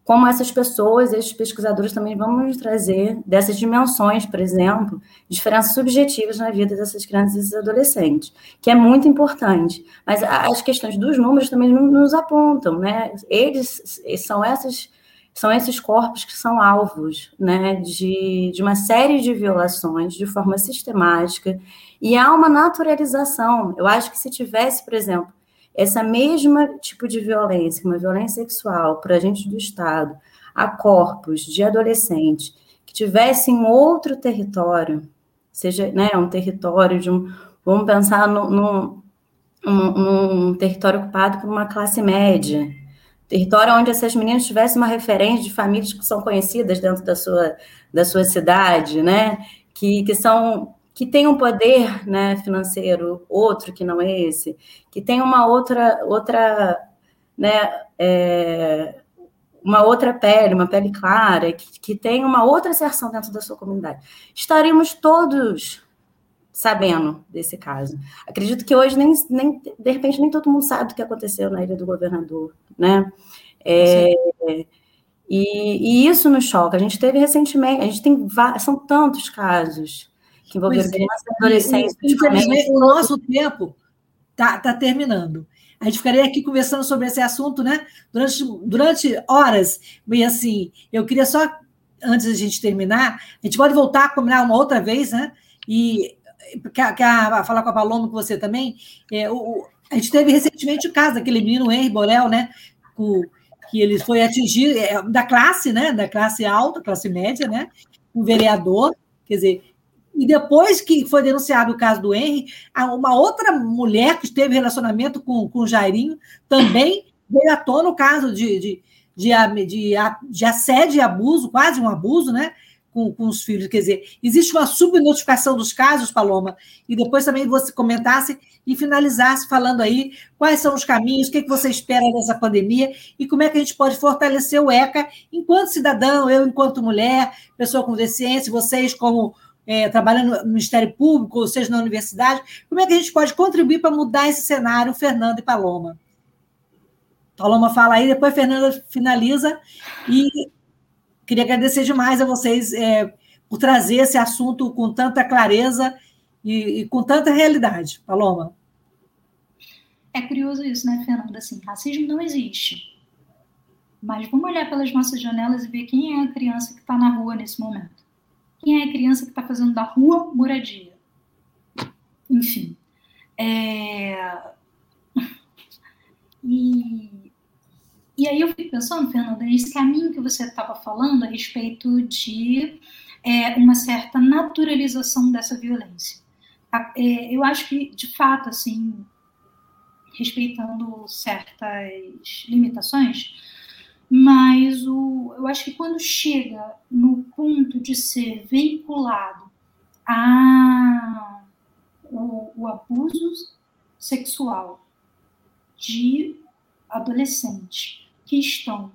como essas pessoas, esses pesquisadores também vão nos trazer dessas dimensões, por exemplo, diferenças subjetivas na vida dessas crianças e adolescentes, que é muito importante. Mas as questões dos números também nos apontam, né? Eles são essas são esses corpos que são alvos né, de, de uma série de violações de forma sistemática, e há uma naturalização. Eu acho que se tivesse, por exemplo, essa mesma tipo de violência, uma violência sexual por agentes do Estado, a corpos de adolescentes que tivessem outro território, seja né, um território de um. Vamos pensar num, num, num território ocupado por uma classe média, território onde essas meninas tivessem uma referência de famílias que são conhecidas dentro da sua, da sua cidade, né? Que, que são que tem um poder né, financeiro outro que não é esse, que tem uma outra outra né, é, uma outra pele, uma pele clara, que, que tem uma outra inserção dentro da sua comunidade. Estaríamos todos sabendo desse caso. Acredito que hoje, nem, nem, de repente, nem todo mundo sabe o que aconteceu na Ilha do Governador, né? É, E, e, isso nos choca. A gente teve recentemente, a gente tem são tantos casos que envolveram é. crianças e adolescentes. Infelizmente, o nosso tempo está tá terminando. A gente ficaria aqui conversando sobre esse assunto, né? Durante, durante horas. E assim, eu queria só, antes da gente terminar, a gente pode voltar a combinar uma outra vez, né? E quer, quer falar com a Paloma, com você também? É, o, a gente teve recentemente o caso daquele menino Henry Borel, né? Com, que ele foi atingir é, da classe, né? Da classe alta, classe média, né? Um vereador, quer dizer, e depois que foi denunciado o caso do Henry, uma outra mulher que teve relacionamento com, com o Jairinho também veio à tona o caso de, de, de, de, de assédio e abuso, quase um abuso, né? Com, com os filhos. Quer dizer, existe uma subnotificação dos casos, Paloma, e depois também você comentasse e finalizasse falando aí quais são os caminhos, o que, é que você espera dessa pandemia e como é que a gente pode fortalecer o ECA enquanto cidadão, eu enquanto mulher, pessoa com deficiência, vocês como é, trabalha no Ministério Público, ou seja, na universidade, como é que a gente pode contribuir para mudar esse cenário, Fernando e Paloma? Paloma fala aí, depois Fernanda finaliza, e queria agradecer demais a vocês é, por trazer esse assunto com tanta clareza e, e, com tanta realidade. Paloma. É curioso isso, né, Fernanda? Assim, racismo não existe. Mas vamos olhar pelas nossas janelas e ver quem é a criança que está na rua nesse momento quem é a criança que está fazendo da rua moradia. Enfim. É... (laughs) E, e aí eu fico pensando, Fernanda, nesse caminho que você estava falando a respeito de é, uma certa naturalização dessa violência. É, eu acho que, de fato, assim, respeitando certas limitações, mas o, eu acho que quando chega no ponto de ser vinculado a o, o abuso sexual de adolescentes que estão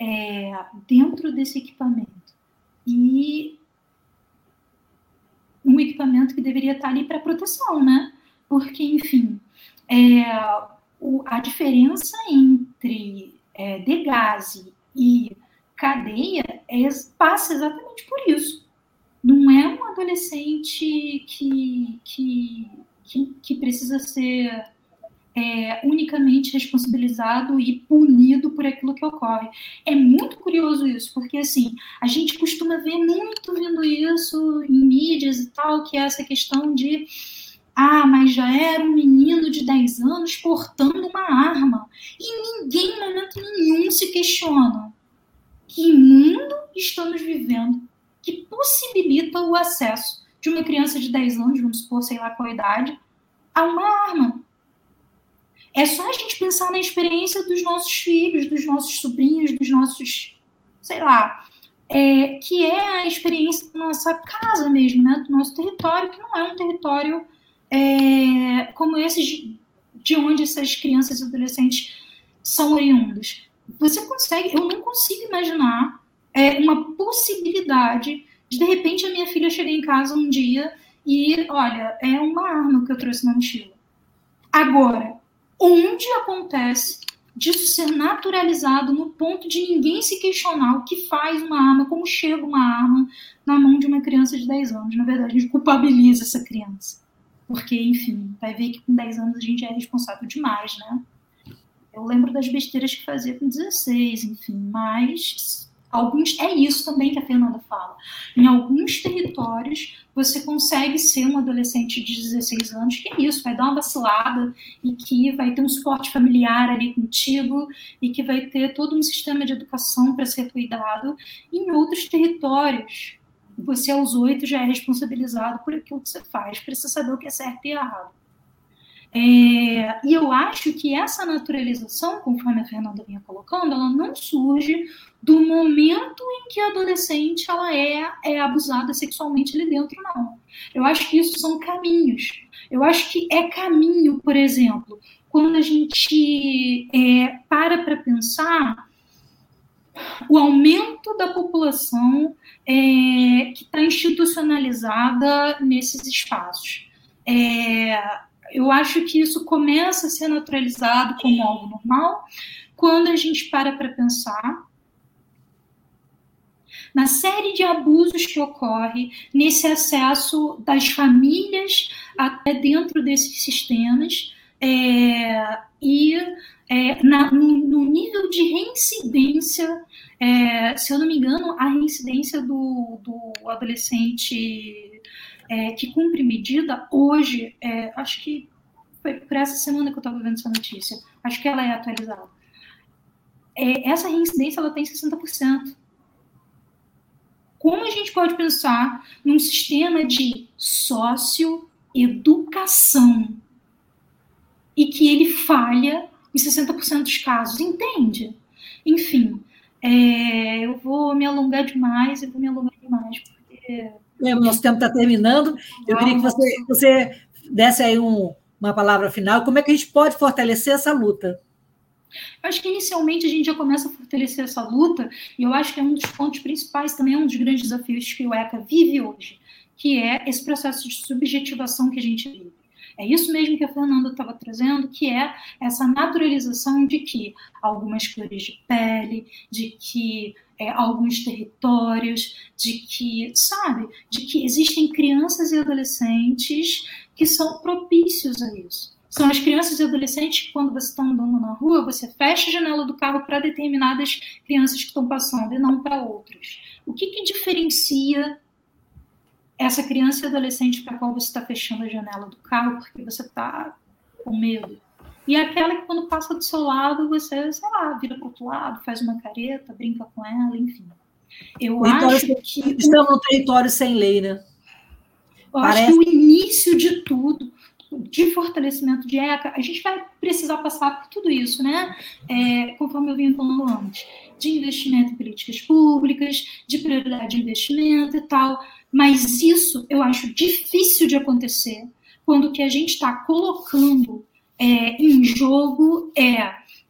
é, dentro desse equipamento e um equipamento que deveria estar ali para proteção, né? Porque, enfim, é, o, a diferença entre é, de gase e cadeia é, passa exatamente por isso. Não é um adolescente que, que, que, que precisa ser é, unicamente responsabilizado e punido por aquilo que ocorre. É muito curioso isso, porque assim, a gente costuma ver muito vendo isso em mídias e tal, que é essa questão de ah, mas já era um menino de 10 anos portando uma arma. E ninguém, em momento nenhum, se questiona que mundo estamos vivendo que possibilita o acesso de uma criança de 10 anos, vamos supor, sei lá qual idade, a uma arma. É só a gente pensar na experiência dos nossos filhos, dos nossos sobrinhos, dos nossos, sei lá, é, que é a experiência da nossa casa mesmo, né? do nosso território, que não é um território é, como esses de onde essas crianças e adolescentes são oriundos. Você consegue, eu não consigo imaginar é, uma possibilidade de de repente a minha filha chegar em casa um dia e, olha, é uma arma que eu trouxe na mochila. Agora, onde acontece disso ser naturalizado no ponto de ninguém se questionar o que faz uma arma, como chega uma arma na mão de uma criança de 10 anos? Na verdade, a gente culpabiliza essa criança. Porque, enfim, vai ver que com 10 anos a gente é responsável demais, né? Eu lembro das besteiras que fazia com 16, enfim, mas alguns é isso também que a Fernanda fala. Em alguns territórios você consegue ser um adolescente de 16 anos que é isso, vai dar uma vacilada e que vai ter um suporte familiar ali contigo e que vai ter todo um sistema de educação para ser cuidado. Em outros territórios você aos oito já é responsabilizado por aquilo que você faz, precisa saber o que é certo e errado. É, e eu acho que essa naturalização, conforme a Fernanda vinha colocando, ela não surge do momento em que a adolescente ela é, é abusada sexualmente ali dentro, não. Eu acho que isso são caminhos. Eu acho que é caminho, por exemplo, quando a gente é, para para pensar o aumento da população é, que está institucionalizada nesses espaços. É, eu acho que isso começa a ser naturalizado como algo normal quando a gente para para pensar na série de abusos que ocorre nesse acesso das famílias até dentro desses sistemas é, e é, na, no, no, nível de reincidência, é, se eu não me engano, a reincidência do, do adolescente é, que cumpre medida hoje, é, acho que foi por essa semana que eu estava vendo essa notícia, acho que ela é atualizada. É, essa reincidência ela tem 60%. Como a gente pode pensar num sistema de socioeducação e que ele falha em 60% dos casos, entende? Enfim, é, eu vou me alongar demais, eu vou me alongar demais, porque... É, o nosso tempo está terminando. Eu queria que você, você desse aí um, uma palavra final. Como é que a gente pode fortalecer essa luta? Acho que inicialmente a gente já começa a fortalecer essa luta, e eu acho que é um dos pontos principais, também é um dos grandes desafios que o ECA vive hoje, que é esse processo de subjetivação que a gente vive. É isso mesmo que a Fernanda estava trazendo, que é essa naturalização de que algumas cores de pele, de que é, alguns territórios, de que, sabe, de que existem crianças e adolescentes que são propícios a isso. São as crianças e adolescentes que, quando você está andando na rua, você fecha a janela do carro para determinadas crianças que estão passando e não para outras. O que, que diferencia essa criança e adolescente para qual você está fechando a janela do carro porque você está com medo. E aquela que quando passa do seu lado, você, sei lá, vira para o outro lado, faz uma careta, brinca com ela, enfim. Eu acho que. Estamos no território sem lei, né? Eu Parece... acho que o início de tudo, de fortalecimento de ECA, a gente vai precisar passar por tudo isso, né? É, conforme eu vinha falando antes, de investimento em políticas públicas, de prioridade de investimento e tal. Mas isso eu acho difícil de acontecer quando o que a gente está colocando é, em jogo é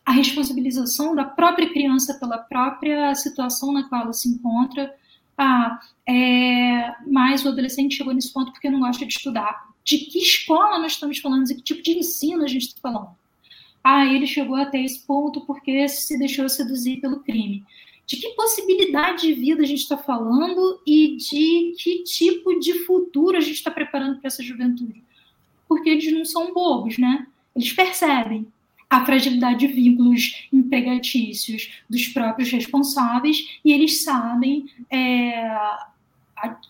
a responsabilização da própria criança pela própria situação na qual ela se encontra. Ah, é, mas o adolescente chegou nesse ponto porque não gosta de estudar. De que escola nós estamos falando? De que tipo de ensino a gente está falando? Ah, ele chegou até esse ponto porque se deixou seduzir pelo crime de que possibilidade de vida a gente está falando e de que tipo de futuro a gente está preparando para essa juventude. Porque eles não são bobos, né? Eles percebem a fragilidade de vínculos empregatícios dos próprios responsáveis e eles sabem é, a,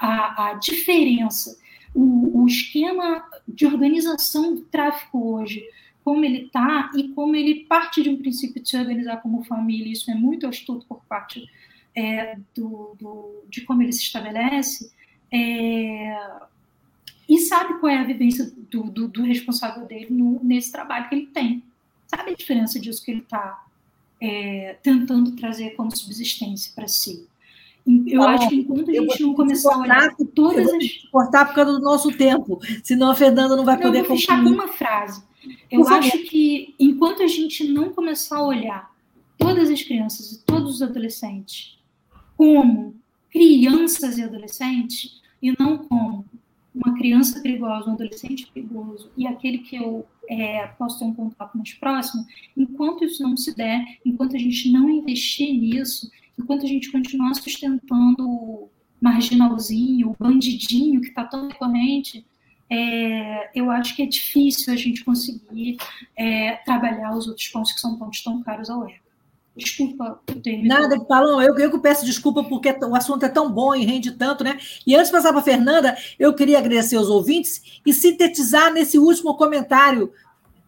a, a, diferença. O, o esquema de organização do tráfico hoje como ele está e como ele parte de um princípio de se organizar como família, isso é muito astuto por parte é, do, do, de como ele se estabelece, é, e sabe qual é a vivência do, do, do responsável dele no, nesse trabalho que ele tem. Sabe a diferença disso que ele está é, tentando trazer como subsistência para si. Eu tá acho que enquanto a gente não começar a olhar todas as. Cortar por causa do nosso tempo, senão a Fernanda não vai não, poder. Eu vou fechar com uma frase. Eu acho que enquanto a gente não começar a olhar todas as crianças e todos os adolescentes como crianças e adolescentes, e não como uma criança perigosa, um adolescente perigoso, e aquele que eu é, posso ter um contato mais próximo, enquanto isso não se der, enquanto a gente não investir nisso, enquanto a gente continuar sustentando o marginalzinho, o bandidinho que está tão recorrente, é, eu acho que é difícil a gente conseguir é, trabalhar os outros pontos que são pontos tão caros ao ECA. Desculpa ter Nada, Palão, eu, eu que peço desculpa porque o assunto é tão bom e rende tanto, né? E antes de passar para a Fernanda, eu queria agradecer aos ouvintes e sintetizar nesse último comentário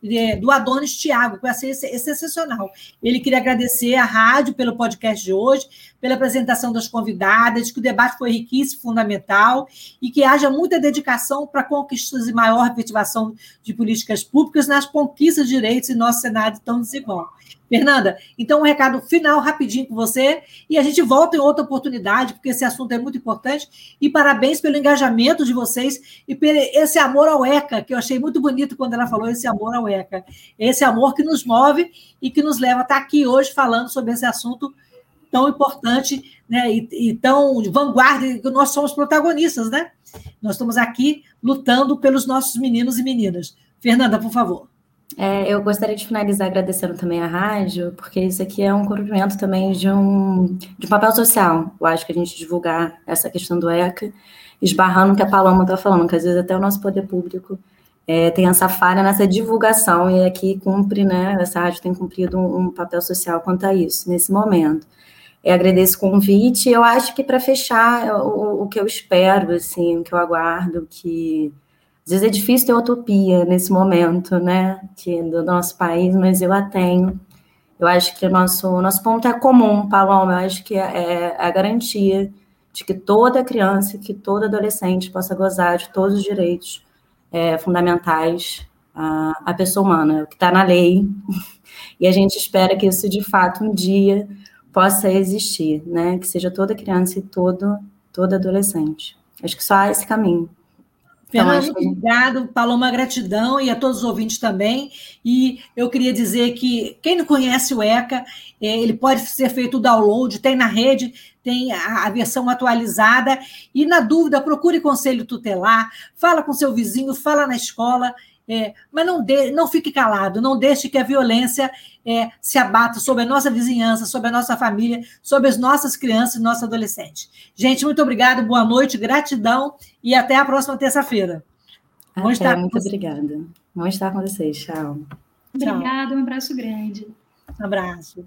é, do Adonis Tiago, que vai ser sensacional. Ele queria agradecer à rádio pelo podcast de hoje, pela apresentação das convidadas, que o debate foi riquíssimo, fundamental, e que haja muita dedicação para conquistas e maior efetivação de políticas públicas nas conquistas de direitos em nosso cenário tão desigual. Fernanda, então um recado final rapidinho com você e a gente volta em outra oportunidade, porque esse assunto é muito importante. E parabéns pelo engajamento de vocês e por esse amor ao ECA, que eu achei muito bonito quando ela falou esse amor ao ECA. Esse amor que nos move e que nos leva a estar aqui hoje falando sobre esse assunto tão importante né, e, e tão de vanguarda, que nós somos protagonistas, né? Nós estamos aqui lutando pelos nossos meninos e meninas. Fernanda, por favor. É, eu gostaria de finalizar agradecendo também a rádio, porque isso aqui é um cumprimento também de um, de um papel social. Eu acho que a gente divulgar essa questão do ECA, esbarrando o que a Paloma está falando, que às vezes até o nosso poder público é, tem essa falha nessa divulgação, e aqui cumpre, né, essa rádio tem cumprido um, um papel social quanto a isso, nesse momento. Eu agradeço o convite, eu acho que para fechar, o, o que eu espero, assim, o que eu aguardo, que às vezes é difícil ter utopia nesse momento, né, que, do nosso país, mas eu a tenho. Eu acho que o nosso, nosso ponto é comum, Paloma, eu acho que é, é a garantia de que toda criança, que todo adolescente possa gozar de todos os direitos é, fundamentais à, à pessoa humana, o que está na lei, (laughs) e a gente espera que isso, de fato, um dia possa existir, né, que seja toda criança e todo, todo adolescente. Acho que só há esse caminho. Fernando, então, obrigado. Paloma, gratidão e a todos os ouvintes também. E eu queria dizer que quem não conhece o ECA, é, ele pode ser feito o download, tem na rede, tem a, a, versão atualizada. E na dúvida, procure conselho tutelar, fala com seu vizinho, fala na escola. É, mas não, de, não fique calado, não deixe que a violência é, se abata sobre a nossa vizinhança, sobre a nossa família, sobre as nossas crianças e nossos adolescentes. Gente, muito obrigado, boa noite, gratidão e até a próxima terça-feira. Até, muito obrigada. Vamos estar com vocês. Tchau. Obrigada, um abraço grande. Um abraço.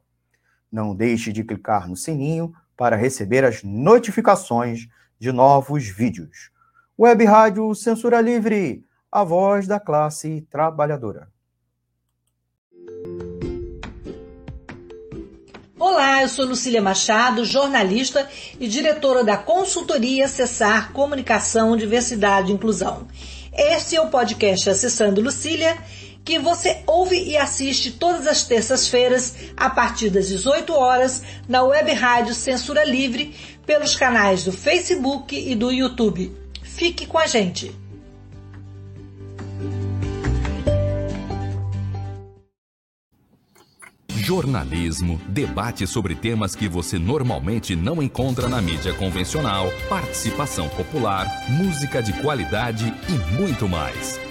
Não deixe de clicar no sininho para receber as notificações de novos vídeos. Web Rádio Censura Livre, a voz da classe trabalhadora. Olá, eu sou Lucília Machado, jornalista e diretora da consultoria Acessar Comunicação, Diversidade e Inclusão. Este é o podcast Acessando Lucília que você ouve e assiste todas as terças-feiras, a partir das 18 horas, na web rádio Censura Livre, pelos canais do Facebook e do YouTube. Fique com a gente! Jornalismo, debate sobre temas que você normalmente não encontra na mídia convencional, participação popular, música de qualidade e muito mais.